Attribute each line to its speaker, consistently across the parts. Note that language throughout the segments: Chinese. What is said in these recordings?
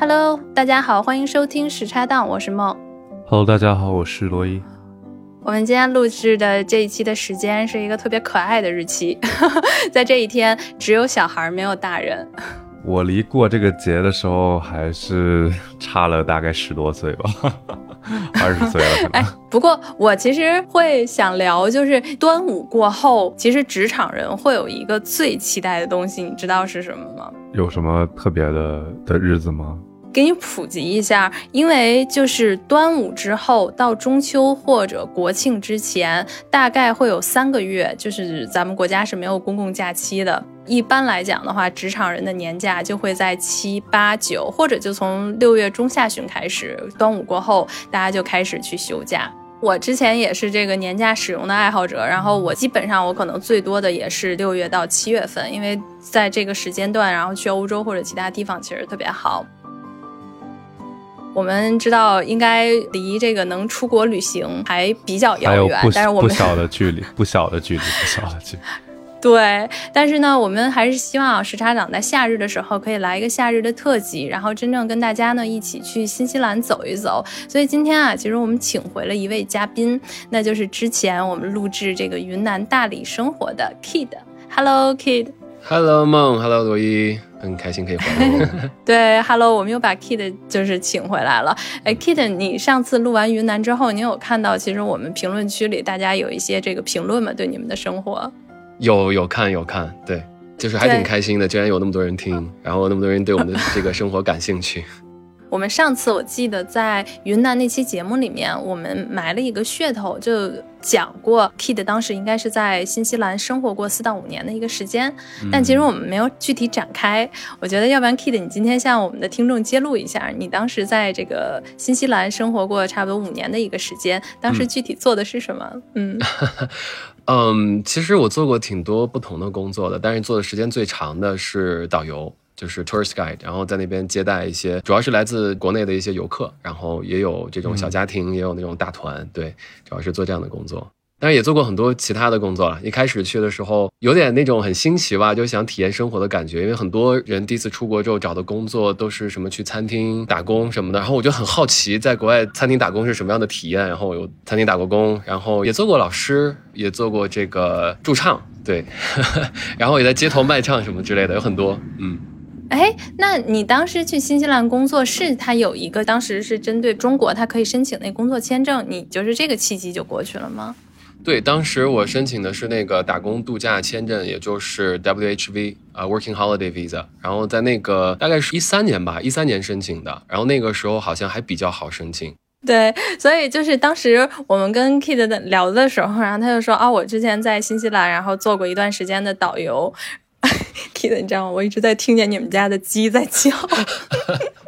Speaker 1: Hello，大家好，欢迎收听时差档，我是梦。
Speaker 2: Hello，大家好，我是罗伊。
Speaker 1: 我们今天录制的这一期的时间是一个特别可爱的日期，在这一天只有小孩没有大人。
Speaker 2: 我离过这个节的时候还是差了大概十多岁吧，二十岁了可能。
Speaker 1: 哎，不过我其实会想聊，就是端午过后，其实职场人会有一个最期待的东西，你知道是什么吗？
Speaker 2: 有什么特别的的日子吗？
Speaker 1: 给你普及一下，因为就是端午之后到中秋或者国庆之前，大概会有三个月，就是咱们国家是没有公共假期的。一般来讲的话，职场人的年假就会在七八九，或者就从六月中下旬开始，端午过后大家就开始去休假。我之前也是这个年假使用的爱好者，然后我基本上我可能最多的也是六月到七月份，因为在这个时间段，然后去欧洲或者其他地方其实特别好。我们知道，应该离这个能出国旅行还比较遥远，但是我们
Speaker 2: 不小的距离，不小的距离，不小的距离。
Speaker 1: 对，但是呢，我们还是希望时差党在夏日的时候可以来一个夏日的特辑，然后真正跟大家呢一起去新西兰走一走。所以今天啊，其实我们请回了一位嘉宾，那就是之前我们录制这个云南大理生活的 Kid。Hello Kid。
Speaker 3: Hello 梦，Hello 罗伊，很开心可以回来。
Speaker 1: 对，Hello，我们又把 Kid 就是请回来了。哎，Kid，你上次录完云南之后，你有看到其实我们评论区里大家有一些这个评论吗？对你们的生活？
Speaker 3: 有有看有看，对，就是还挺开心的，居然有那么多人听，然后那么多人对我们的这个生活感兴趣。
Speaker 1: 我们上次我记得在云南那期节目里面，我们埋了一个噱头，就讲过 Kid 当时应该是在新西兰生活过四到五年的一个时间，但其实我们没有具体展开。我觉得要不然 Kid 你今天向我们的听众揭露一下，你当时在这个新西兰生活过差不多五年的一个时间，当时具体做的是什么？嗯
Speaker 3: 嗯，其实我做过挺多不同的工作的，但是做的时间最长的是导游。就是 tourist guide，然后在那边接待一些，主要是来自国内的一些游客，然后也有这种小家庭，也有那种大团，对，主要是做这样的工作。当然也做过很多其他的工作了。一开始去的时候有点那种很新奇吧，就想体验生活的感觉，因为很多人第一次出国之后找的工作都是什么去餐厅打工什么的，然后我就很好奇在国外餐厅打工是什么样的体验。然后我有餐厅打过工，然后也做过老师，也做过这个驻唱，对，然后也在街头卖唱什么之类的，有很多，嗯。
Speaker 1: 哎，那你当时去新西兰工作，是他有一个当时是针对中国，他可以申请那工作签证，你就是这个契机就过去了吗？
Speaker 3: 对，当时我申请的是那个打工度假签证，也就是 WHV 啊、uh,，Working Holiday Visa。然后在那个大概是一三年吧，一三年申请的。然后那个时候好像还比较好申请。
Speaker 1: 对，所以就是当时我们跟 Kid 聊的时候，然后他就说啊，我之前在新西兰，然后做过一段时间的导游。Kid，你知道吗？我一直在听见你们家的鸡在叫。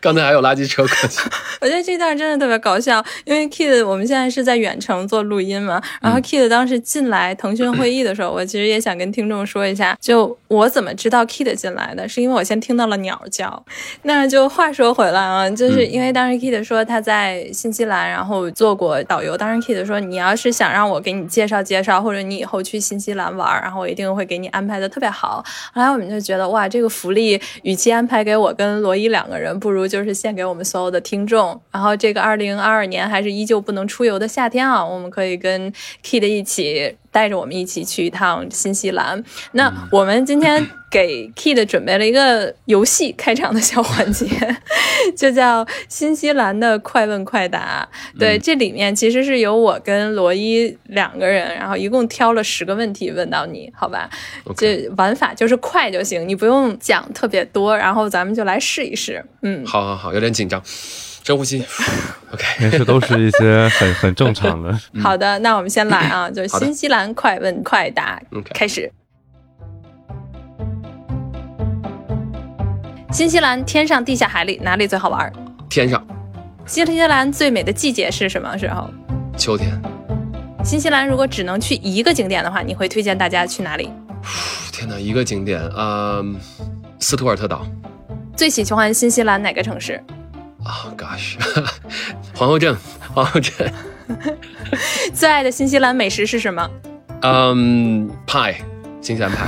Speaker 3: 刚才还有垃圾车过去，
Speaker 1: 我觉得这段真的特别搞笑，因为 Kid 我们现在是在远程做录音嘛，然后 Kid 当时进来腾讯会议的时候，我其实也想跟听众说一下，就我怎么知道 Kid 进来的，是因为我先听到了鸟叫。那就话说回来啊，就是因为当时 Kid 说他在新西兰，然后做过导游，当时 Kid 说你要是想让我给你介绍介绍，或者你以后去新西兰玩，然后我一定会给你安排的特别好。后来我们就觉得哇，这个福利与其安排给我跟罗伊两个人，不如。如就是献给我们所有的听众。然后这个二零二二年还是依旧不能出游的夏天啊，我们可以跟 Kid 一起带着我们一起去一趟新西兰。那我们今天给 Kid 准备了一个游戏开场的小环节，就叫新西兰的快问快答。对，这里面其实是由我跟罗伊两个人，然后一共挑了十个问题问到你，好吧？这玩法就是快就行，你不用讲特别多，然后咱们就来试一试。嗯，
Speaker 3: 好好好，有点紧张，深呼吸。OK，
Speaker 2: 没事，都是一些很很正常的。
Speaker 1: 好的，那我们先来啊，就是新西兰快问快答，开始。新西兰天上、地下、海里哪里最好玩？
Speaker 3: 天上。
Speaker 1: 新西兰最美的季节是什么时候？
Speaker 3: 秋天。
Speaker 1: 新西兰如果只能去一个景点的话，你会推荐大家去哪里？
Speaker 3: 天哪，一个景点，嗯，斯图尔特岛。
Speaker 1: 最喜欢新西兰哪个城市？
Speaker 3: 啊、oh、，gosh，皇后镇，皇后镇。
Speaker 1: 最爱的新西兰美食是什么？
Speaker 3: 嗯，派，新西兰派。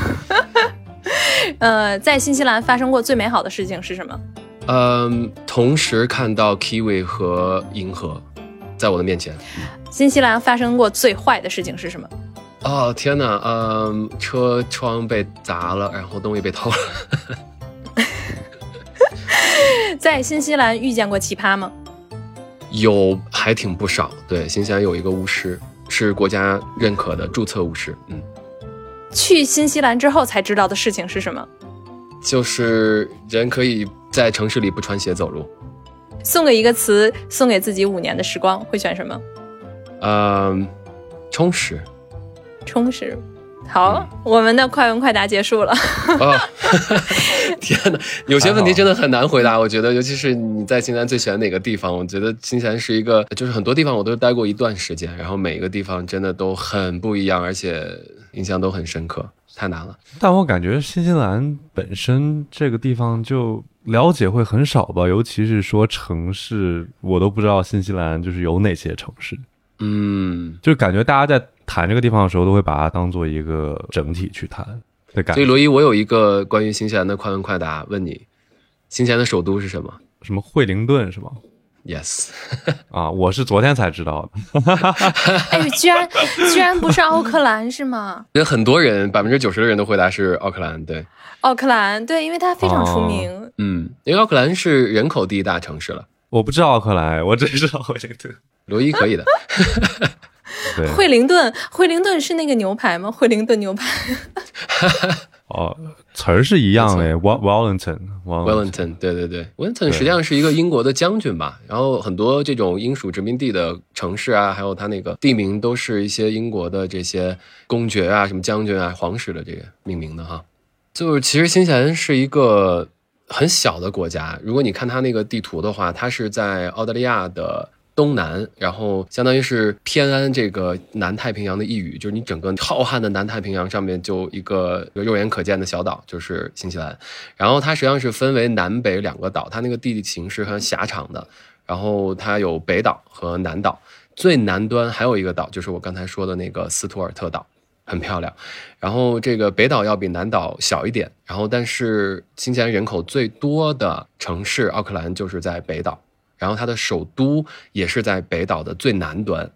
Speaker 1: 呃，在新西兰发生过最美好的事情是什么？
Speaker 3: 嗯，同时看到 Kiwi 和银河在我的面前。
Speaker 1: 新西兰发生过最坏的事情是什么？
Speaker 3: 哦天哪，嗯，车窗被砸了，然后东西被偷了。
Speaker 1: 在新西兰遇见过奇葩吗？
Speaker 3: 有，还挺不少。对，新西兰有一个巫师，是国家认可的注册巫师。嗯，
Speaker 1: 去新西兰之后才知道的事情是什么？
Speaker 3: 就是人可以在城市里不穿鞋走路。
Speaker 1: 送给一个词，送给自己五年的时光，会选什么？
Speaker 3: 嗯，充实。
Speaker 1: 充实。好，我们的快问快答结束了。
Speaker 3: 啊，天哪，有些问题真的很难回答。我觉得，尤其是你在新西兰最喜欢哪个地方？我觉得新西兰是一个，就是很多地方我都待过一段时间，然后每一个地方真的都很不一样，而且印象都很深刻，太难了。
Speaker 2: 但我感觉新西兰本身这个地方就了解会很少吧，尤其是说城市，我都不知道新西兰就是有哪些城市。
Speaker 3: 嗯，
Speaker 2: 就感觉大家在。谈这个地方的时候，都会把它当做一个整体去谈的感觉。
Speaker 3: 所以罗伊，我有一个关于新西兰的快问快答，问你：新西兰的首都是什么？
Speaker 2: 什么惠灵顿是吗
Speaker 3: ？Yes。
Speaker 2: 啊，我是昨天才知道的。
Speaker 1: 哎，居然居然不是奥克兰是吗？
Speaker 3: 有很多人，百分之九十的人都回答是奥克兰。对，
Speaker 1: 奥克兰对，因为它非常出名。
Speaker 3: 嗯，因为奥克兰是人口第一大城市了。
Speaker 2: 我不知道奥克兰，我只知道惠灵顿。
Speaker 3: 罗伊可以的。
Speaker 1: 惠灵顿，惠灵顿是那个牛排吗？惠灵顿牛排。
Speaker 2: 哦，词儿是一样的。
Speaker 3: Wellington，Wellington，对对对，Wellington 实际上是一个英国的将军吧。然后很多这种英属殖民地的城市啊，还有它那个地名，都是一些英国的这些公爵啊、什么将军啊、皇室的这个命名的哈。就是其实新西兰是一个很小的国家。如果你看它那个地图的话，它是在澳大利亚的。东南，然后相当于是偏安这个南太平洋的一隅，就是你整个浩瀚的南太平洋上面就一个肉眼可见的小岛，就是新西兰。然后它实际上是分为南北两个岛，它那个地理形势很狭长的。然后它有北岛和南岛，最南端还有一个岛，就是我刚才说的那个斯图尔特岛，很漂亮。然后这个北岛要比南岛小一点，然后但是新西兰人口最多的城市奥克兰就是在北岛。然后它的首都也是在北岛的最南端，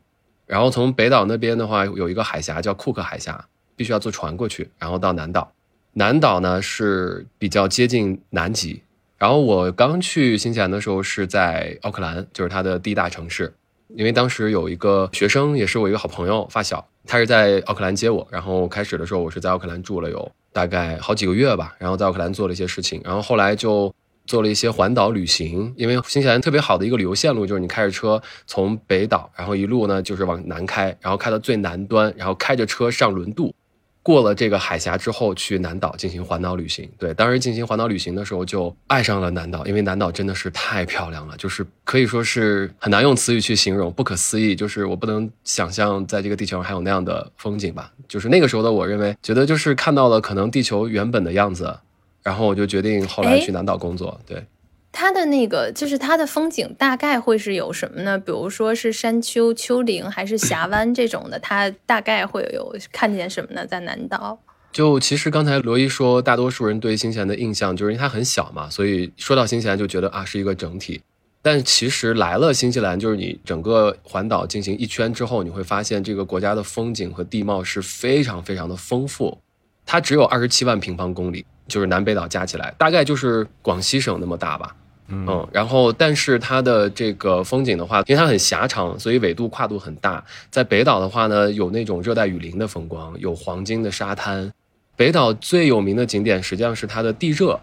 Speaker 3: 然后从北岛那边的话，有一个海峡叫库克海峡，必须要坐船过去，然后到南岛。南岛呢是比较接近南极。然后我刚去新西兰的时候是在奥克兰，就是它的第一大城市，因为当时有一个学生，也是我一个好朋友发小，他是在奥克兰接我。然后开始的时候我是在奥克兰住了有大概好几个月吧，然后在奥克兰做了一些事情，然后后来就。做了一些环岛旅行，因为新西兰特别好的一个旅游线路就是你开着车从北岛，然后一路呢就是往南开，然后开到最南端，然后开着车上轮渡，过了这个海峡之后去南岛进行环岛旅行。对，当时进行环岛旅行的时候就爱上了南岛，因为南岛真的是太漂亮了，就是可以说是很难用词语去形容，不可思议，就是我不能想象在这个地球上还有那样的风景吧。就是那个时候的我认为，觉得就是看到了可能地球原本的样子。然后我就决定后来去南岛工作。对，
Speaker 1: 它的那个就是它的风景大概会是有什么呢？比如说是山丘、丘陵还是峡湾这种的？它大概会有看见什么呢？在南岛，
Speaker 3: 就其实刚才罗伊说，大多数人对新西兰的印象就是因为它很小嘛，所以说到新西兰就觉得啊是一个整体。但其实来了新西兰，就是你整个环岛进行一圈之后，你会发现这个国家的风景和地貌是非常非常的丰富。它只有二十七万平方公里。就是南北岛加起来大概就是广西省那么大吧，嗯，然后但是它的这个风景的话，因为它很狭长，所以纬度跨度很大。在北岛的话呢，有那种热带雨林的风光，有黄金的沙滩。北岛最有名的景点实际上是它的地热，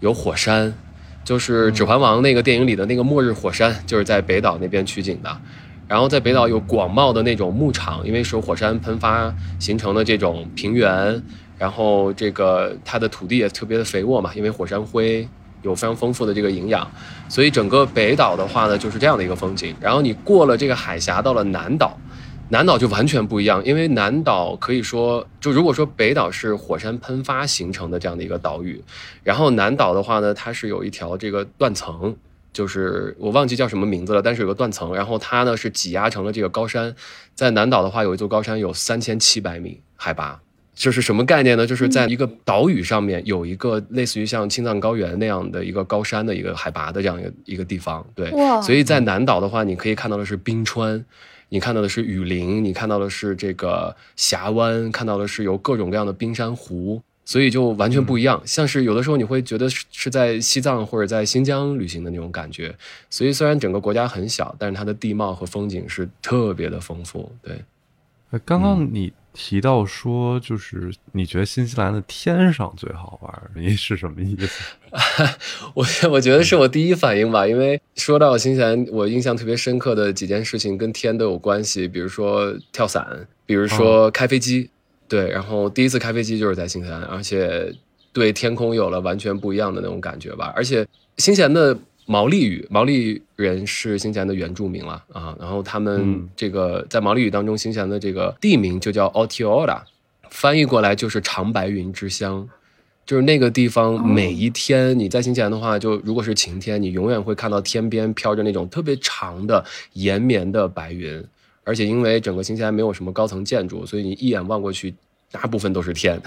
Speaker 3: 有火山，就是《指环王》那个电影里的那个末日火山，就是在北岛那边取景的。然后在北岛有广袤的那种牧场，因为是火山喷发形成的这种平原。然后这个它的土地也特别的肥沃嘛，因为火山灰有非常丰富的这个营养，所以整个北岛的话呢就是这样的一个风景。然后你过了这个海峡到了南岛，南岛就完全不一样，因为南岛可以说就如果说北岛是火山喷发形成的这样的一个岛屿，然后南岛的话呢它是有一条这个断层，就是我忘记叫什么名字了，但是有个断层，然后它呢是挤压成了这个高山，在南岛的话有一座高山有三千七百米海拔。就是什么概念呢？就是在一个岛屿上面有一个类似于像青藏高原那样的一个高山的一个海拔的这样一个一个地方，对。所以在南岛的话，你可以看到的是冰川，你看到的是雨林，你看到的是这个峡湾，看到的是有各种各样的冰山湖。所以就完全不一样，像是有的时候你会觉得是是在西藏或者在新疆旅行的那种感觉。所以虽然整个国家很小，但是它的地貌和风景是特别的丰富。对，
Speaker 2: 呃刚刚你提到说，就是你觉得新西兰的天上最好玩，你是什么意思？
Speaker 3: 我 我觉得是我第一反应吧，因为说到新西兰，我印象特别深刻的几件事情跟天都有关系，比如说跳伞，比如说开飞机。对，然后第一次开飞机就是在新西兰，而且对天空有了完全不一样的那种感觉吧。而且新西兰的毛利语，毛利人是新西兰的原住民了啊。然后他们
Speaker 2: 嗯
Speaker 3: 这个在毛利语当中，新西兰的这个地名就叫 Aotearoa，翻译过来就是长白云之乡。就是那个地方，每一天你在新西兰的话，就如果是晴天，你永远会看到天边飘着那种特别长的延绵的白云。而且因为整个新西兰没有什么高层建筑，所以你一眼望过去，大部分都是天。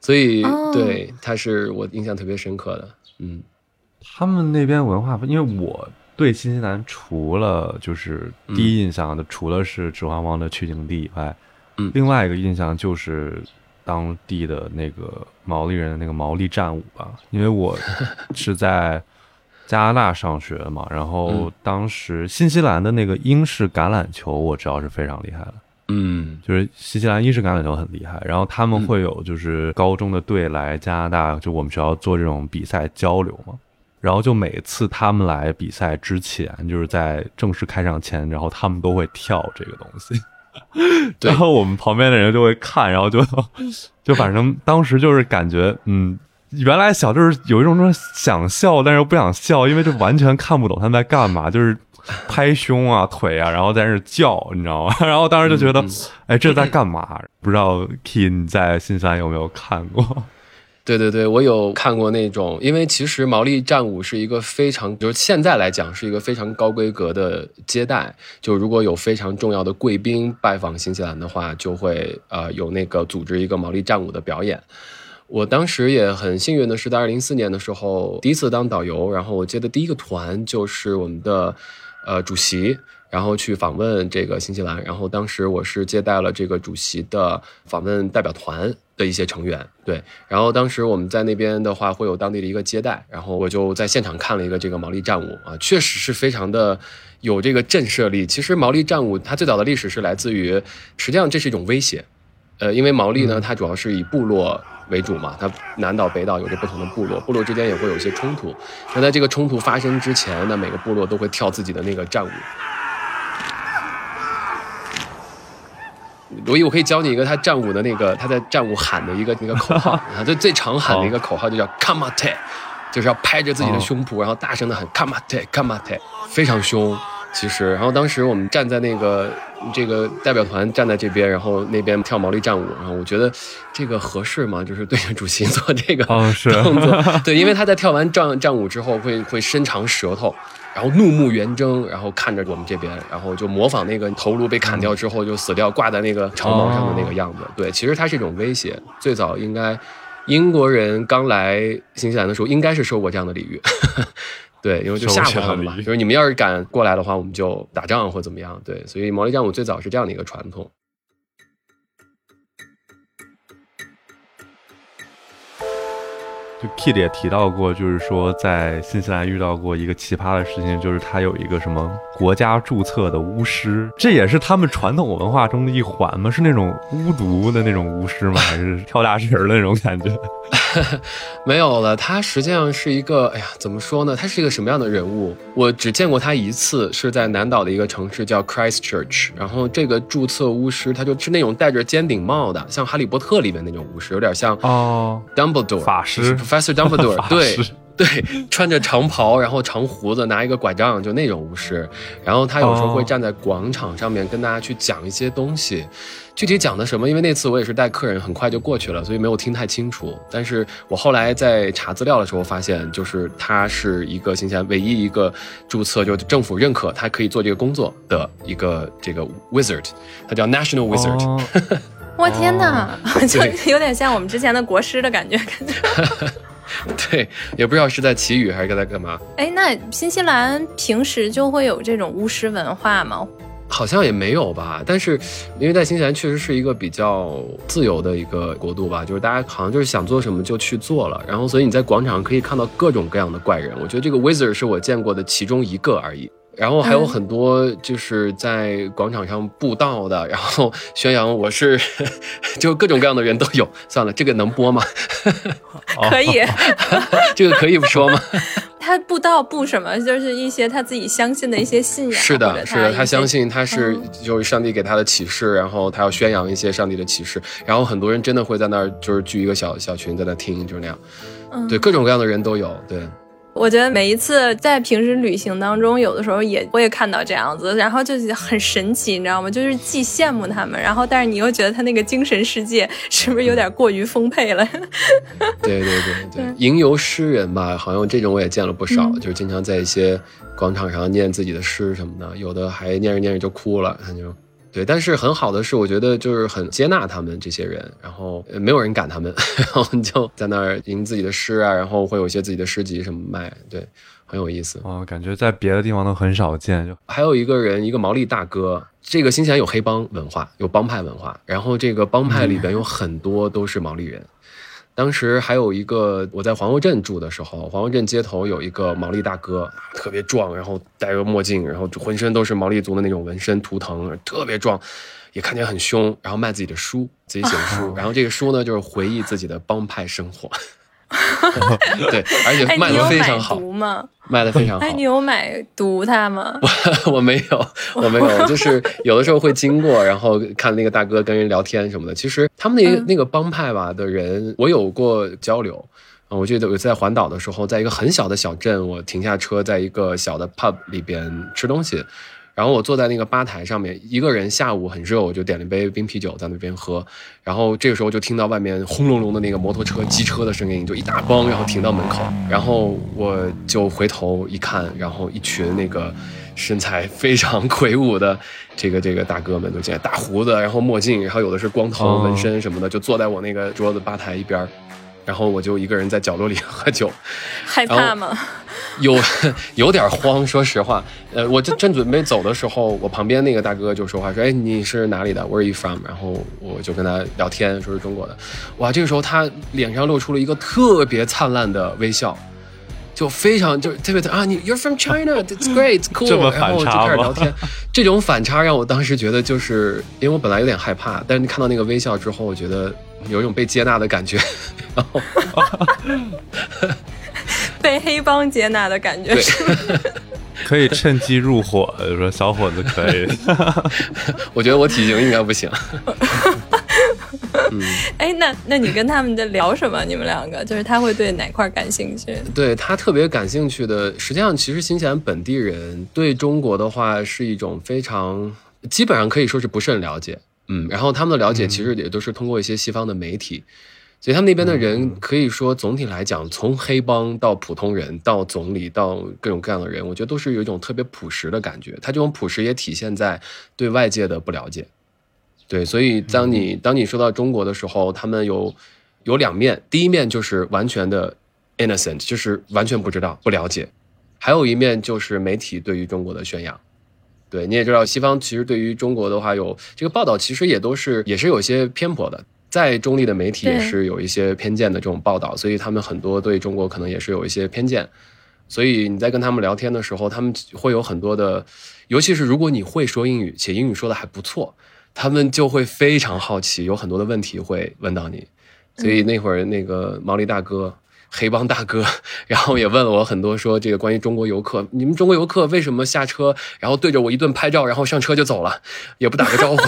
Speaker 3: 所以、
Speaker 1: 哦
Speaker 3: 对，它是我印象特别深刻的。嗯
Speaker 2: 他们那边文化，因为我对新西兰除了就是第一印象的，除了是《指环王》的取景地以外，
Speaker 3: 嗯。
Speaker 2: 另外一个印象就是当地的那个毛利人的那个毛利战舞吧，因为我是在加拿大上学嘛，然后
Speaker 3: 嗯。
Speaker 2: 当时新西兰的那个英式橄榄球，我知道是非常厉害的。
Speaker 3: 嗯。
Speaker 2: 就是新西兰英式橄榄球很厉害，然后他们
Speaker 3: 嗯。
Speaker 2: 会有就是高中的队来加拿大，就我们学校做这种比赛交流嘛。然后就每次他们来比赛之前，就是在正式开场前，然后他们都会跳这个东西，然后我们旁边的人就会看，然后就 就反正当时就是感觉，嗯，原来小就是有一种说想笑，但是又不想笑，因为就完全看不懂他们在干嘛，就是拍胸啊、腿啊，然后在那叫，你知道吗？然后当时就觉得，
Speaker 3: 嗯
Speaker 2: 哎，这在干嘛？不知道 Key 你在新西兰有没有看过？
Speaker 3: 对对对，我有看过那种，因为其实毛利战舞是一个非常，就是现在来讲是一个非常高规格的接待。就如果有非常重要的贵宾拜访新西兰的话，就会呃有那个组织一个毛利战舞的表演。我当时也很幸运的是，在二零一四年的时候第一次当导游，然后我接的第一个团就是我们的呃主席，然后去访问这个新西兰，然后当时我是接待了这个主席的访问代表团的一些成员，对，然后当时我们在那边的话会有当地的一个接待，然后我就在现场看了一个这个毛利战舞啊，确实是非常的有这个震慑力。其实毛利战舞它最早的历史是来自于，实际上这是一种威胁，呃，因为毛利呢，它主要是以部落为主嘛，它南岛、北岛有着不同的部落，部落之间也会有一些冲突。那在这个冲突发生之前呢，每个部落都会跳自己的那个战舞。罗毅，我可以教你一个他战舞的那个，他在战舞喊的一个那个口号他，最最常喊的一个口号就叫 “kamate”，就是要拍着自己的胸脯，然后大声的喊 “kamate kamate”，非常凶。其实，然后当时我们站在那个这个代表团站在这边，然后那边跳毛利战舞，然后我觉得这个合适吗？就是对着主席做这个
Speaker 2: 哦是
Speaker 3: 动作，对，因为他在跳完战战舞之后会会伸长舌头，然后怒目圆睁，然后看着我们这边，然后就模仿那个头颅被砍掉之后就死掉挂在那个长矛上的那个样子。对，其实它是一种威胁。最早应该英国人刚来新西兰的时候，应该是受过这样的礼遇。对，因为就吓唬他们嘛，就是你们要是敢过来的话，我们就打仗或怎么样。对，所以毛利战舞最早是这样的一个传统。
Speaker 2: 就 Kid 也提到过，就是说在新西兰遇到过一个奇葩的事情，就是他有一个什么国家注册的巫师，这也是他们传统文化中的一环吗？是那种巫毒的那种巫师吗？还是跳大神儿的那种感觉？
Speaker 3: 没有了，他实际上是一个，哎呀，怎么说呢？他是一个什么样的人物？我只见过他一次，是在南岛的一个城市叫 Christchurch。然后这个注册巫师，他就是那种戴着尖顶帽的，像《哈利波特》里面那种巫师，有点像
Speaker 2: 哦
Speaker 3: ，Dumbledore
Speaker 2: 法师
Speaker 3: Professor Dumbledore，对
Speaker 2: 师
Speaker 3: 对，穿着长袍，然后长胡子，拿一个拐杖，就那种巫师。然后他有时候会
Speaker 2: 哦
Speaker 3: 站在广场上面跟大家去讲一些东西，具体讲的什么，因为那次我也是带客人，很快就过去了，所以没有听太清楚。但是我后来在查资料的时候发现，就是他是一个新西兰唯一一个注册，就政府认可他可以做这个工作的一个这个 wizard，他叫 National Wizard。
Speaker 2: 哦
Speaker 1: 我天哪，就有点像我们之前的国师的感觉，感觉。
Speaker 3: 对，也不知道是在祈雨还是在干嘛。
Speaker 1: 哎，那新西兰平时就会有这种巫师文化吗？
Speaker 3: 好像也没有吧，但是因为在新西兰确实是一个比较自由的一个国度吧，就是大家好像就是想做什么就去做了，然后所以你在广场可以看到各种各样的怪人。我觉得这个 Wizard 是我见过的其中一个而已。然后还有很多就是在广场上布道的，然后宣扬我是，就各种各样的人都有。算了，这个能播吗？
Speaker 1: 可以，
Speaker 3: 这个可以不说吗？
Speaker 1: 他布道布什么？就是一些他自己相信的一些信仰。
Speaker 3: 是的，是的，
Speaker 1: 他
Speaker 3: 相信他是就是上帝给他的启示，然后他要宣扬一些上帝的启示，然后很多人真的会在那儿就是聚一个小小群在那听，就是那样。对，各种各样的人都有。对。
Speaker 1: 我觉得每一次在平时旅行当中，有的时候也我也看到这样子，然后就很神奇，你知道吗？就是既羡慕他们，然后但是你又觉得他那个精神世界是不是有点过于丰沛了？
Speaker 3: 对对对对，吟游诗人吧，好像这种我也见了不少，就是经常在一些广场上念自己的诗什么的，有的还念着念着就哭了，他就。对，但是很好的是，我觉得就是很接纳他们这些人，然后没有人赶他们，然后就在那儿吟自己的诗啊，然后会有一些自己的诗集什么卖，对，很有意思。
Speaker 2: 哦，感觉在别的地方都很少见。就
Speaker 3: 还有一个人，一个毛利大哥，这个新西兰有黑帮文化，有帮派文化，然后这个帮派里边有很多都是毛利人。当时还有一个，我在皇后镇住的时候，皇后镇街头有一个毛利大哥，特别壮，然后戴个墨镜，然后浑身都是毛利族的那种纹身图腾，特别壮，也看起来很凶，然后卖自己的书，自己写的书，然后这个书呢就是回忆自己的帮派生活。对，而且卖的非常好
Speaker 1: 吗？
Speaker 3: 卖的非常好。
Speaker 1: 哎，你有买毒它吗？
Speaker 3: 我我没有，我没有，就是有的时候会经过，然后看那个大哥跟人聊天什么的。其实他们那个那个帮派吧的人，我有过交流。我记得我在环岛的时候，在一个很小的小镇，我停下车，在一个小的 pub 里边吃东西。然后我坐在那个吧台上面，一个人下午很热，我就点了一杯冰啤酒在那边喝。然后这个时候就听到外面轰隆隆的那个摩托车、机车的声音，就一大帮，然后停到门口。然后我就回头一看，然后一群那个身材非常魁梧的这个这个大哥们都进来，大胡子，然后墨镜，然后有的是光头、纹身什么的，就坐在我那个桌子吧台一边。然后我就一个人在角落里喝酒，
Speaker 1: 害怕吗？
Speaker 3: 有 有点慌，说实话。呃，我正正准备走的时候，我旁边那个大哥就说话说：“哎，你是哪里的？Where are you from？” 然后我就跟他聊天，说是中国的。哇，这个时候他脸上露出了一个特别灿烂的微笑，就非常就特别的啊，你 You're from China？It's great，cool。然后就开始聊天。这种反差让我当时觉得，就是因为我本来有点害怕，但是看到那个微笑之后，我觉得有一种被接纳的感觉。然后。
Speaker 1: 被黑帮接纳的感觉，
Speaker 2: 可以趁机入伙。说小伙子可以，
Speaker 3: 我觉得我体型应该不行。
Speaker 1: 嗯，哎，那那你跟他们在聊什么？你们两个就是他会对哪块感兴趣？
Speaker 3: 对他特别感兴趣的，实际上其实新西兰本地人对中国的话是一种非常基本上可以说是不甚了解。嗯，然后他们的了解其实也都是通过一些西方的媒体。所以他们那边的人可以说，总体来讲，从黑帮到普通人，到总理，到各种各样的人，我觉得都是有一种特别朴实的感觉。他这种朴实也体现在对外界的不了解。对，所以当你当你说到中国的时候，他们有有两面，第一面就是完全的 innocent，就是完全不知道、不了解；还有一面就是媒体对于中国的宣扬。对，你也知道，西方其实对于中国的话，有这个报道，其实也都是也是有些偏颇的。在中立的媒体也是有一些偏见的这种报道，所以他们很多对中国可能也是有一些偏见。所以你在跟他们聊天的时候，他们会有很多的，尤其是如果你会说英语且英语说的还不错，他们就会非常好奇，有很多的问题会问到你。所以那会儿那个毛利大哥。黑帮大哥，然后也问了我很多，说这个关于中国游客，你们中国游客为什么下车，然后对着我一顿拍照，然后上车就走了，也不打个招呼，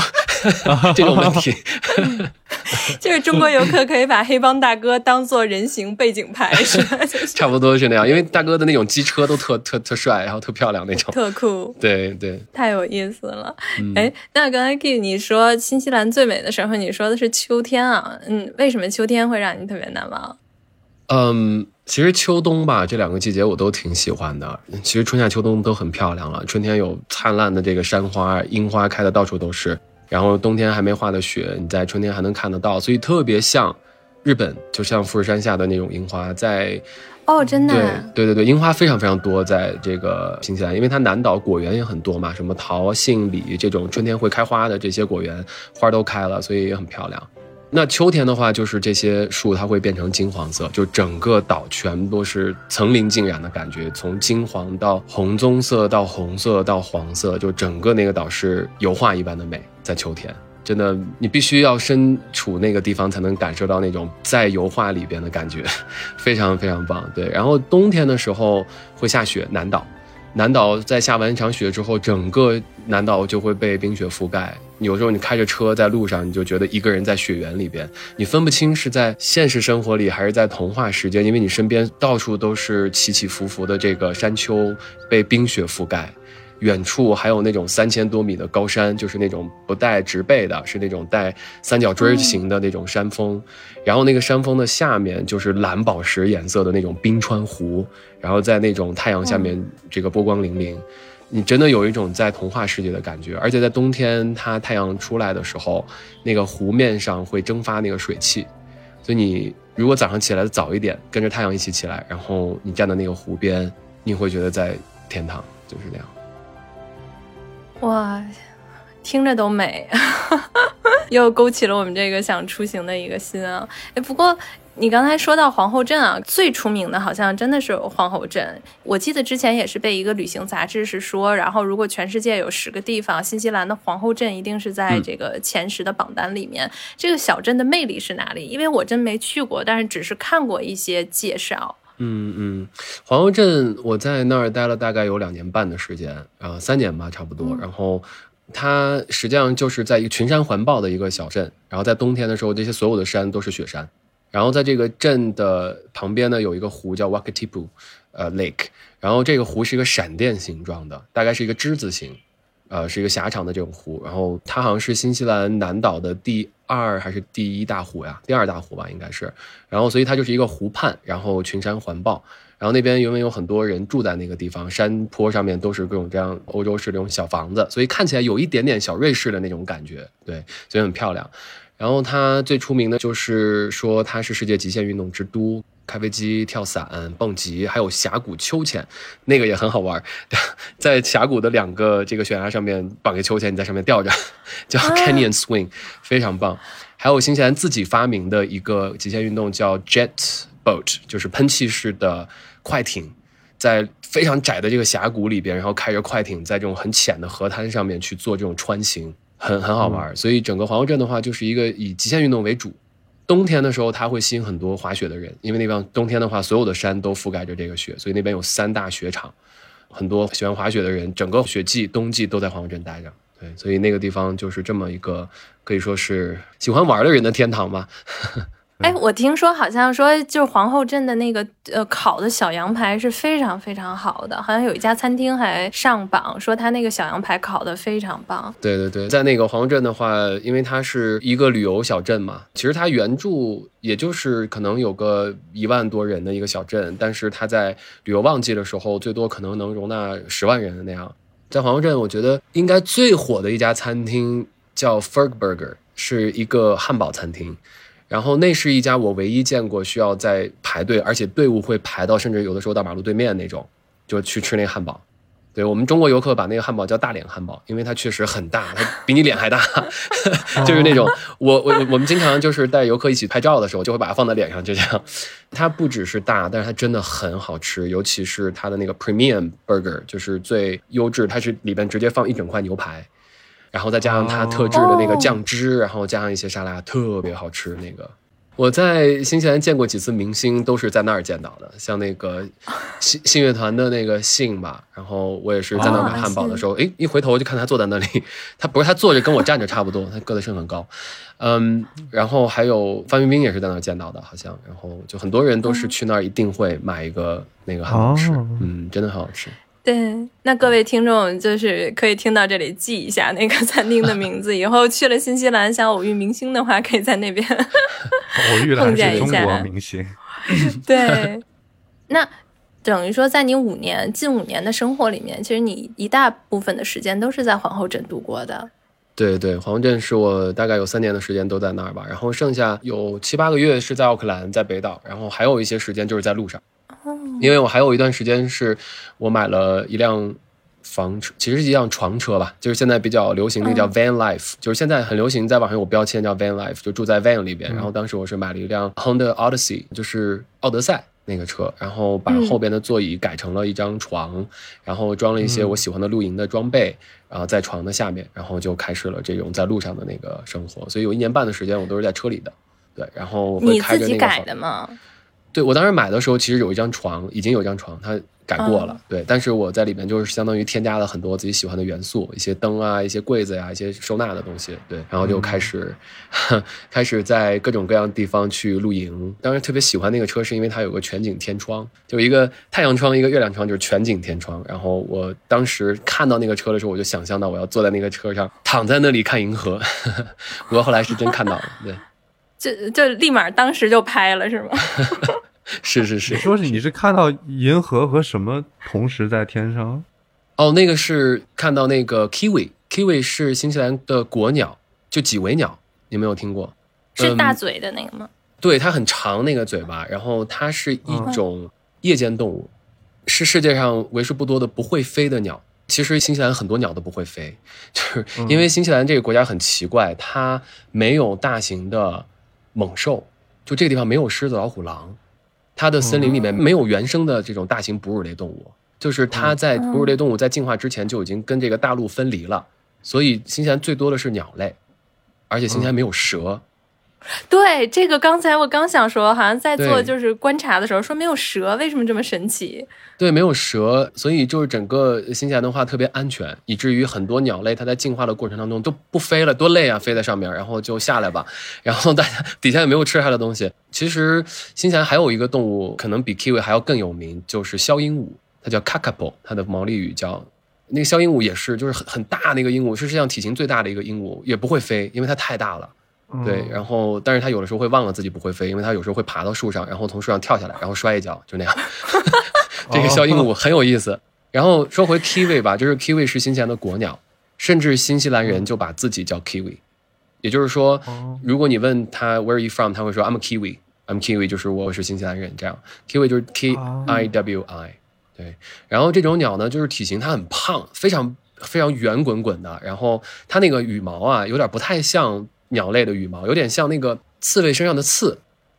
Speaker 3: 这种问题。
Speaker 1: 就是中国游客可以把黑帮大哥当做人形背景牌，是吧？
Speaker 3: 差不多是那样，因为大哥的那种机车都特特特帅，然后特漂亮那种，
Speaker 1: 特酷。
Speaker 3: 对对，
Speaker 1: 太有意思了。哎，那刚才 K 你说新西兰最美的时候，你说的是秋天啊？嗯，为什么秋天会让你特别难忘？
Speaker 3: 嗯，其实秋冬吧，这两个季节我都挺喜欢的。其实春夏秋冬都很漂亮了。春天有灿烂的这个山花、樱花开的到处都是，然后冬天还没化的雪，你在春天还能看得到，所以特别像日本，就像富士山下的那种樱花，在
Speaker 1: 哦，真的
Speaker 3: 对
Speaker 1: 啊，
Speaker 3: 对对对，樱花非常非常多，在这个新西兰，因为它南岛果园也很多嘛，什么桃、杏、李这种春天会开花的这些果园，花都开了，所以也很漂亮。那秋天的话，就是这些树它会变成金黄色，就整个岛全都是层林尽染的感觉，从金黄到红棕色到红色到黄色，就整个那个岛是油画一般的美，在秋天。真的，你必须要身处那个地方才能感受到那种在油画里边的感觉，非常非常棒。对，然后冬天的时候会下雪，南岛，南岛在下完一场雪之后，整个南岛就会被冰雪覆盖。有时候你开着车在路上，你就觉得一个人在雪原里边，你分不清是在现实生活里还是在童话世界，因为你身边到处都是起起伏伏的这个山丘被冰雪覆盖。远处还有那种三千多米的高山，就是那种不带植被的，是那种带三角锥形的那种山峰。然后那个山峰的下面就是蓝宝石颜色的那种冰川湖，然后在那种太阳下面，这个波光粼粼，你真的有一种在童话世界的感觉。而且在冬天，它太阳出来的时候，那个湖面上会蒸发那个水汽，所以你如果早上起来的早一点，跟着太阳一起起来，然后你站在那个湖边，你会觉得在天堂，就是那样。
Speaker 1: 哇，听着都美，又勾起了我们这个想出行的一个心啊！哎，不过你刚才说到皇后镇啊，最出名的好像真的是皇后镇。我记得之前也是被一个旅行杂志是说，然后如果全世界有十个地方，新西兰的皇后镇一定是在这个前十的榜单里面。这个小镇的魅力是哪里？因为我真没去过，但是只是看过一些介绍。
Speaker 3: 嗯嗯，皇后镇我在那儿待了大概有两年半的时间，啊，三年吧，差不多。然后它实际上就是在一个群山环抱的一个小镇，然后在冬天的时候，这些所有的山都是雪山。然后在这个镇的旁边呢，有一个湖叫 Wakatipu，呃，Lake。然后这个湖是一个闪电形状的，大概是一个之字形，呃，是一个狭长的这种湖。然后它好像是新西兰南岛的第二还是第一大湖呀？第二大湖吧，应该是。然后所以它就是一个湖畔，然后群山环抱。然后那边因为有很多人住在那个地方，山坡上面都是各种这样欧洲式这种小房子，所以看起来有一点点小瑞士的那种感觉，对，所以很漂亮。然后它最出名的就是说它是世界极限运动之都，开飞机、跳伞、蹦极，还有峡谷秋千，那个也很好玩。在峡谷的两个这个悬崖上面绑个秋千，你在上面吊着，叫 Canyon Swing，非常棒。还有新西兰自己发明的一个极限运动叫 Jet Boat，就是喷气式的快艇，在非常窄的这个峡谷里边，然后开着快艇在这种很浅的河滩上面去做这种穿行，很很好玩。所以整个皇后镇的话，就是一个以极限运动为主。冬天的时候，它会吸引很多滑雪的人，因为那边冬天的话，所有的山都覆盖着这个雪，所以那边有三大雪场，很多喜欢滑雪的人，整个雪季、冬季都在皇后镇待着。对，所以那个地方就是这么一个可以说是喜欢玩的人的天堂吧。
Speaker 1: 哎，我听说好像说，就是皇后镇的那个呃烤的小羊排是非常非常好的，好像有一家餐厅还上榜，说他那个小羊排烤的非常棒。
Speaker 3: 对对对，在那个皇后镇的话，因为它是一个旅游小镇嘛，其实它原著也就是可能有个一万多人的一个小镇，但是它在旅游旺季的时候，最多可能能容纳十万人的那样。在皇后镇，我觉得应该最火的一家餐厅叫 Ferg Burger，是一个汉堡餐厅。然后那是一家我唯一见过需要在排队，而且队伍会排到甚至有的时候到马路对面那种，就去吃那个汉堡。对我们中国游客把那个汉堡叫大脸汉堡，因为它确实很大，它比你脸还大，就是那种我我我们经常就是带游客一起拍照的时候，就会把它放在脸上，就这样。它不只是大，但是它真的很好吃，尤其是它的那个 Premium Burger，就是最优质，它是里边直接放一整块牛排。然后再加上它特制的那个酱汁，然后加上一些沙拉，特别好吃。那个我在新西兰见过几次明星，都是在那儿见到的，像那个信信乐团的那个信吧。然后我也是在那儿买汉堡的时候，诶，一回头就看他坐在那里，他不是他坐着跟我站着差不多，他个子是很高。嗯，然后还有范冰冰也是在那儿见到的，好像。然后就很多人都是去那儿一定会买一个那个汉堡吃，嗯，真的很好吃。
Speaker 1: 对，那各位听众就是可以听到这里记一下那个餐厅的名字，以后去了新西兰想偶遇明星的话，可以在那边
Speaker 2: 偶遇的还是中国明星。
Speaker 1: 对，那等于说在你五年近五年的生活里面，其实你一大部分的时间都是在皇后镇度过的。
Speaker 3: 对对，皇后镇是我大概有三年的时间都在那儿吧，然后剩下有七八个月是在奥克兰，在北岛，然后还有一些时间就是在路上。
Speaker 1: 哦，
Speaker 3: 因为我还有一段时间是我买了一辆房车，其实是一辆床车吧，就是现在比较流行那个叫 van life，、就是现在很流行，在网上有标签叫 van life，就住在 van 里边。然后当时我是买了一辆 Honda Odyssey，就是奥德赛。那个车，然后把后边的座椅改成了一张床，然后装了一些我喜欢的露营的装备，然后在床的下面，然后就开始了这种在路上的那个生活。所以有一年半的时间我都是在车里的，对，然后我会
Speaker 1: 你自己
Speaker 3: 开着那个房
Speaker 1: 改的吗？
Speaker 3: 对我当时买的时候，其实有一张床，已经有一张床，它改过了。
Speaker 1: 嗯
Speaker 3: 对，但是我在里面就是相当于添加了很多自己喜欢的元素，一些灯啊，一些柜子呀、一些收纳的东西。对，然后就开始、开始在各种各样的地方去露营。当时特别喜欢那个车，是因为它有个全景天窗，就一个太阳窗，一个月亮窗，就是全景天窗。然后我当时看到那个车的时候，我就想象到我要坐在那个车上，躺在那里看银河。不过后来是真看到了，对，
Speaker 1: 就就立马当时就拍了是吗？
Speaker 3: 是是是
Speaker 2: 你。说是你是看到银河和什么同时在天上？
Speaker 3: 哦，那个是看到那个 kiwi，kiwi 是新西兰的国鸟，就几维鸟，你没有听过？
Speaker 1: 是大
Speaker 3: 嗯
Speaker 1: 嘴的那个吗？
Speaker 3: 对，它很长那个嘴巴，然后它是一种夜间动物，是世界上为数不多的不会飞的鸟。其实新西兰很多鸟都不会飞，就是因为新西兰这个国家很奇怪，它没有大型的猛兽，就这个地方没有狮子、老虎、狼，它的森林里面没有原生的这种大型哺乳类动物，就是它在哺乳类动物在进化之前就已经跟这个大陆分离了，所以新西兰最多的是鸟类，而且新西兰没有蛇。
Speaker 1: 对，这个刚才我刚想说，好像在做就是观察的时候说没有蛇，为什么这么神奇？
Speaker 3: 对，没有蛇，所以就是整个新西兰的话特别安全，以至于很多鸟类它在进化的过程当中都不飞了，多累啊，飞在上面，然后就下来吧，然后大家底下也没有吃它的东西。其实新西兰还有一个动物可能比 kiwi 还要更有名，就是鸮鹦鹉，它叫 kakapo，它的毛利语叫。那个枭鹦鹉也是，就是很很大那个鹦鹉，是世界上体型最大的一个鹦鹉，也不会飞，因为它太大了。对，然后但是他有的时候会忘了自己不会飞，因为他有时候会爬到树上，然后从树上跳下来，然后摔一跤，就那样。这个小鹦鹉很有意思。然后说回 kiwi 吧，就是 kiwi 是新西兰的国鸟，甚至新西兰人就把自己叫 kiwi，也就是说，如果你问他 Where are you from，他会说 I'm a kiwi，I'm kiwi，就是我是新西兰人。这样，kiwi 就是 K I W I，对。然后这种鸟呢，就是体型它很胖，非常非常圆滚滚的，然后它那个羽毛啊，有点不太像鸟类的羽毛，有点像那个刺猬身上的刺，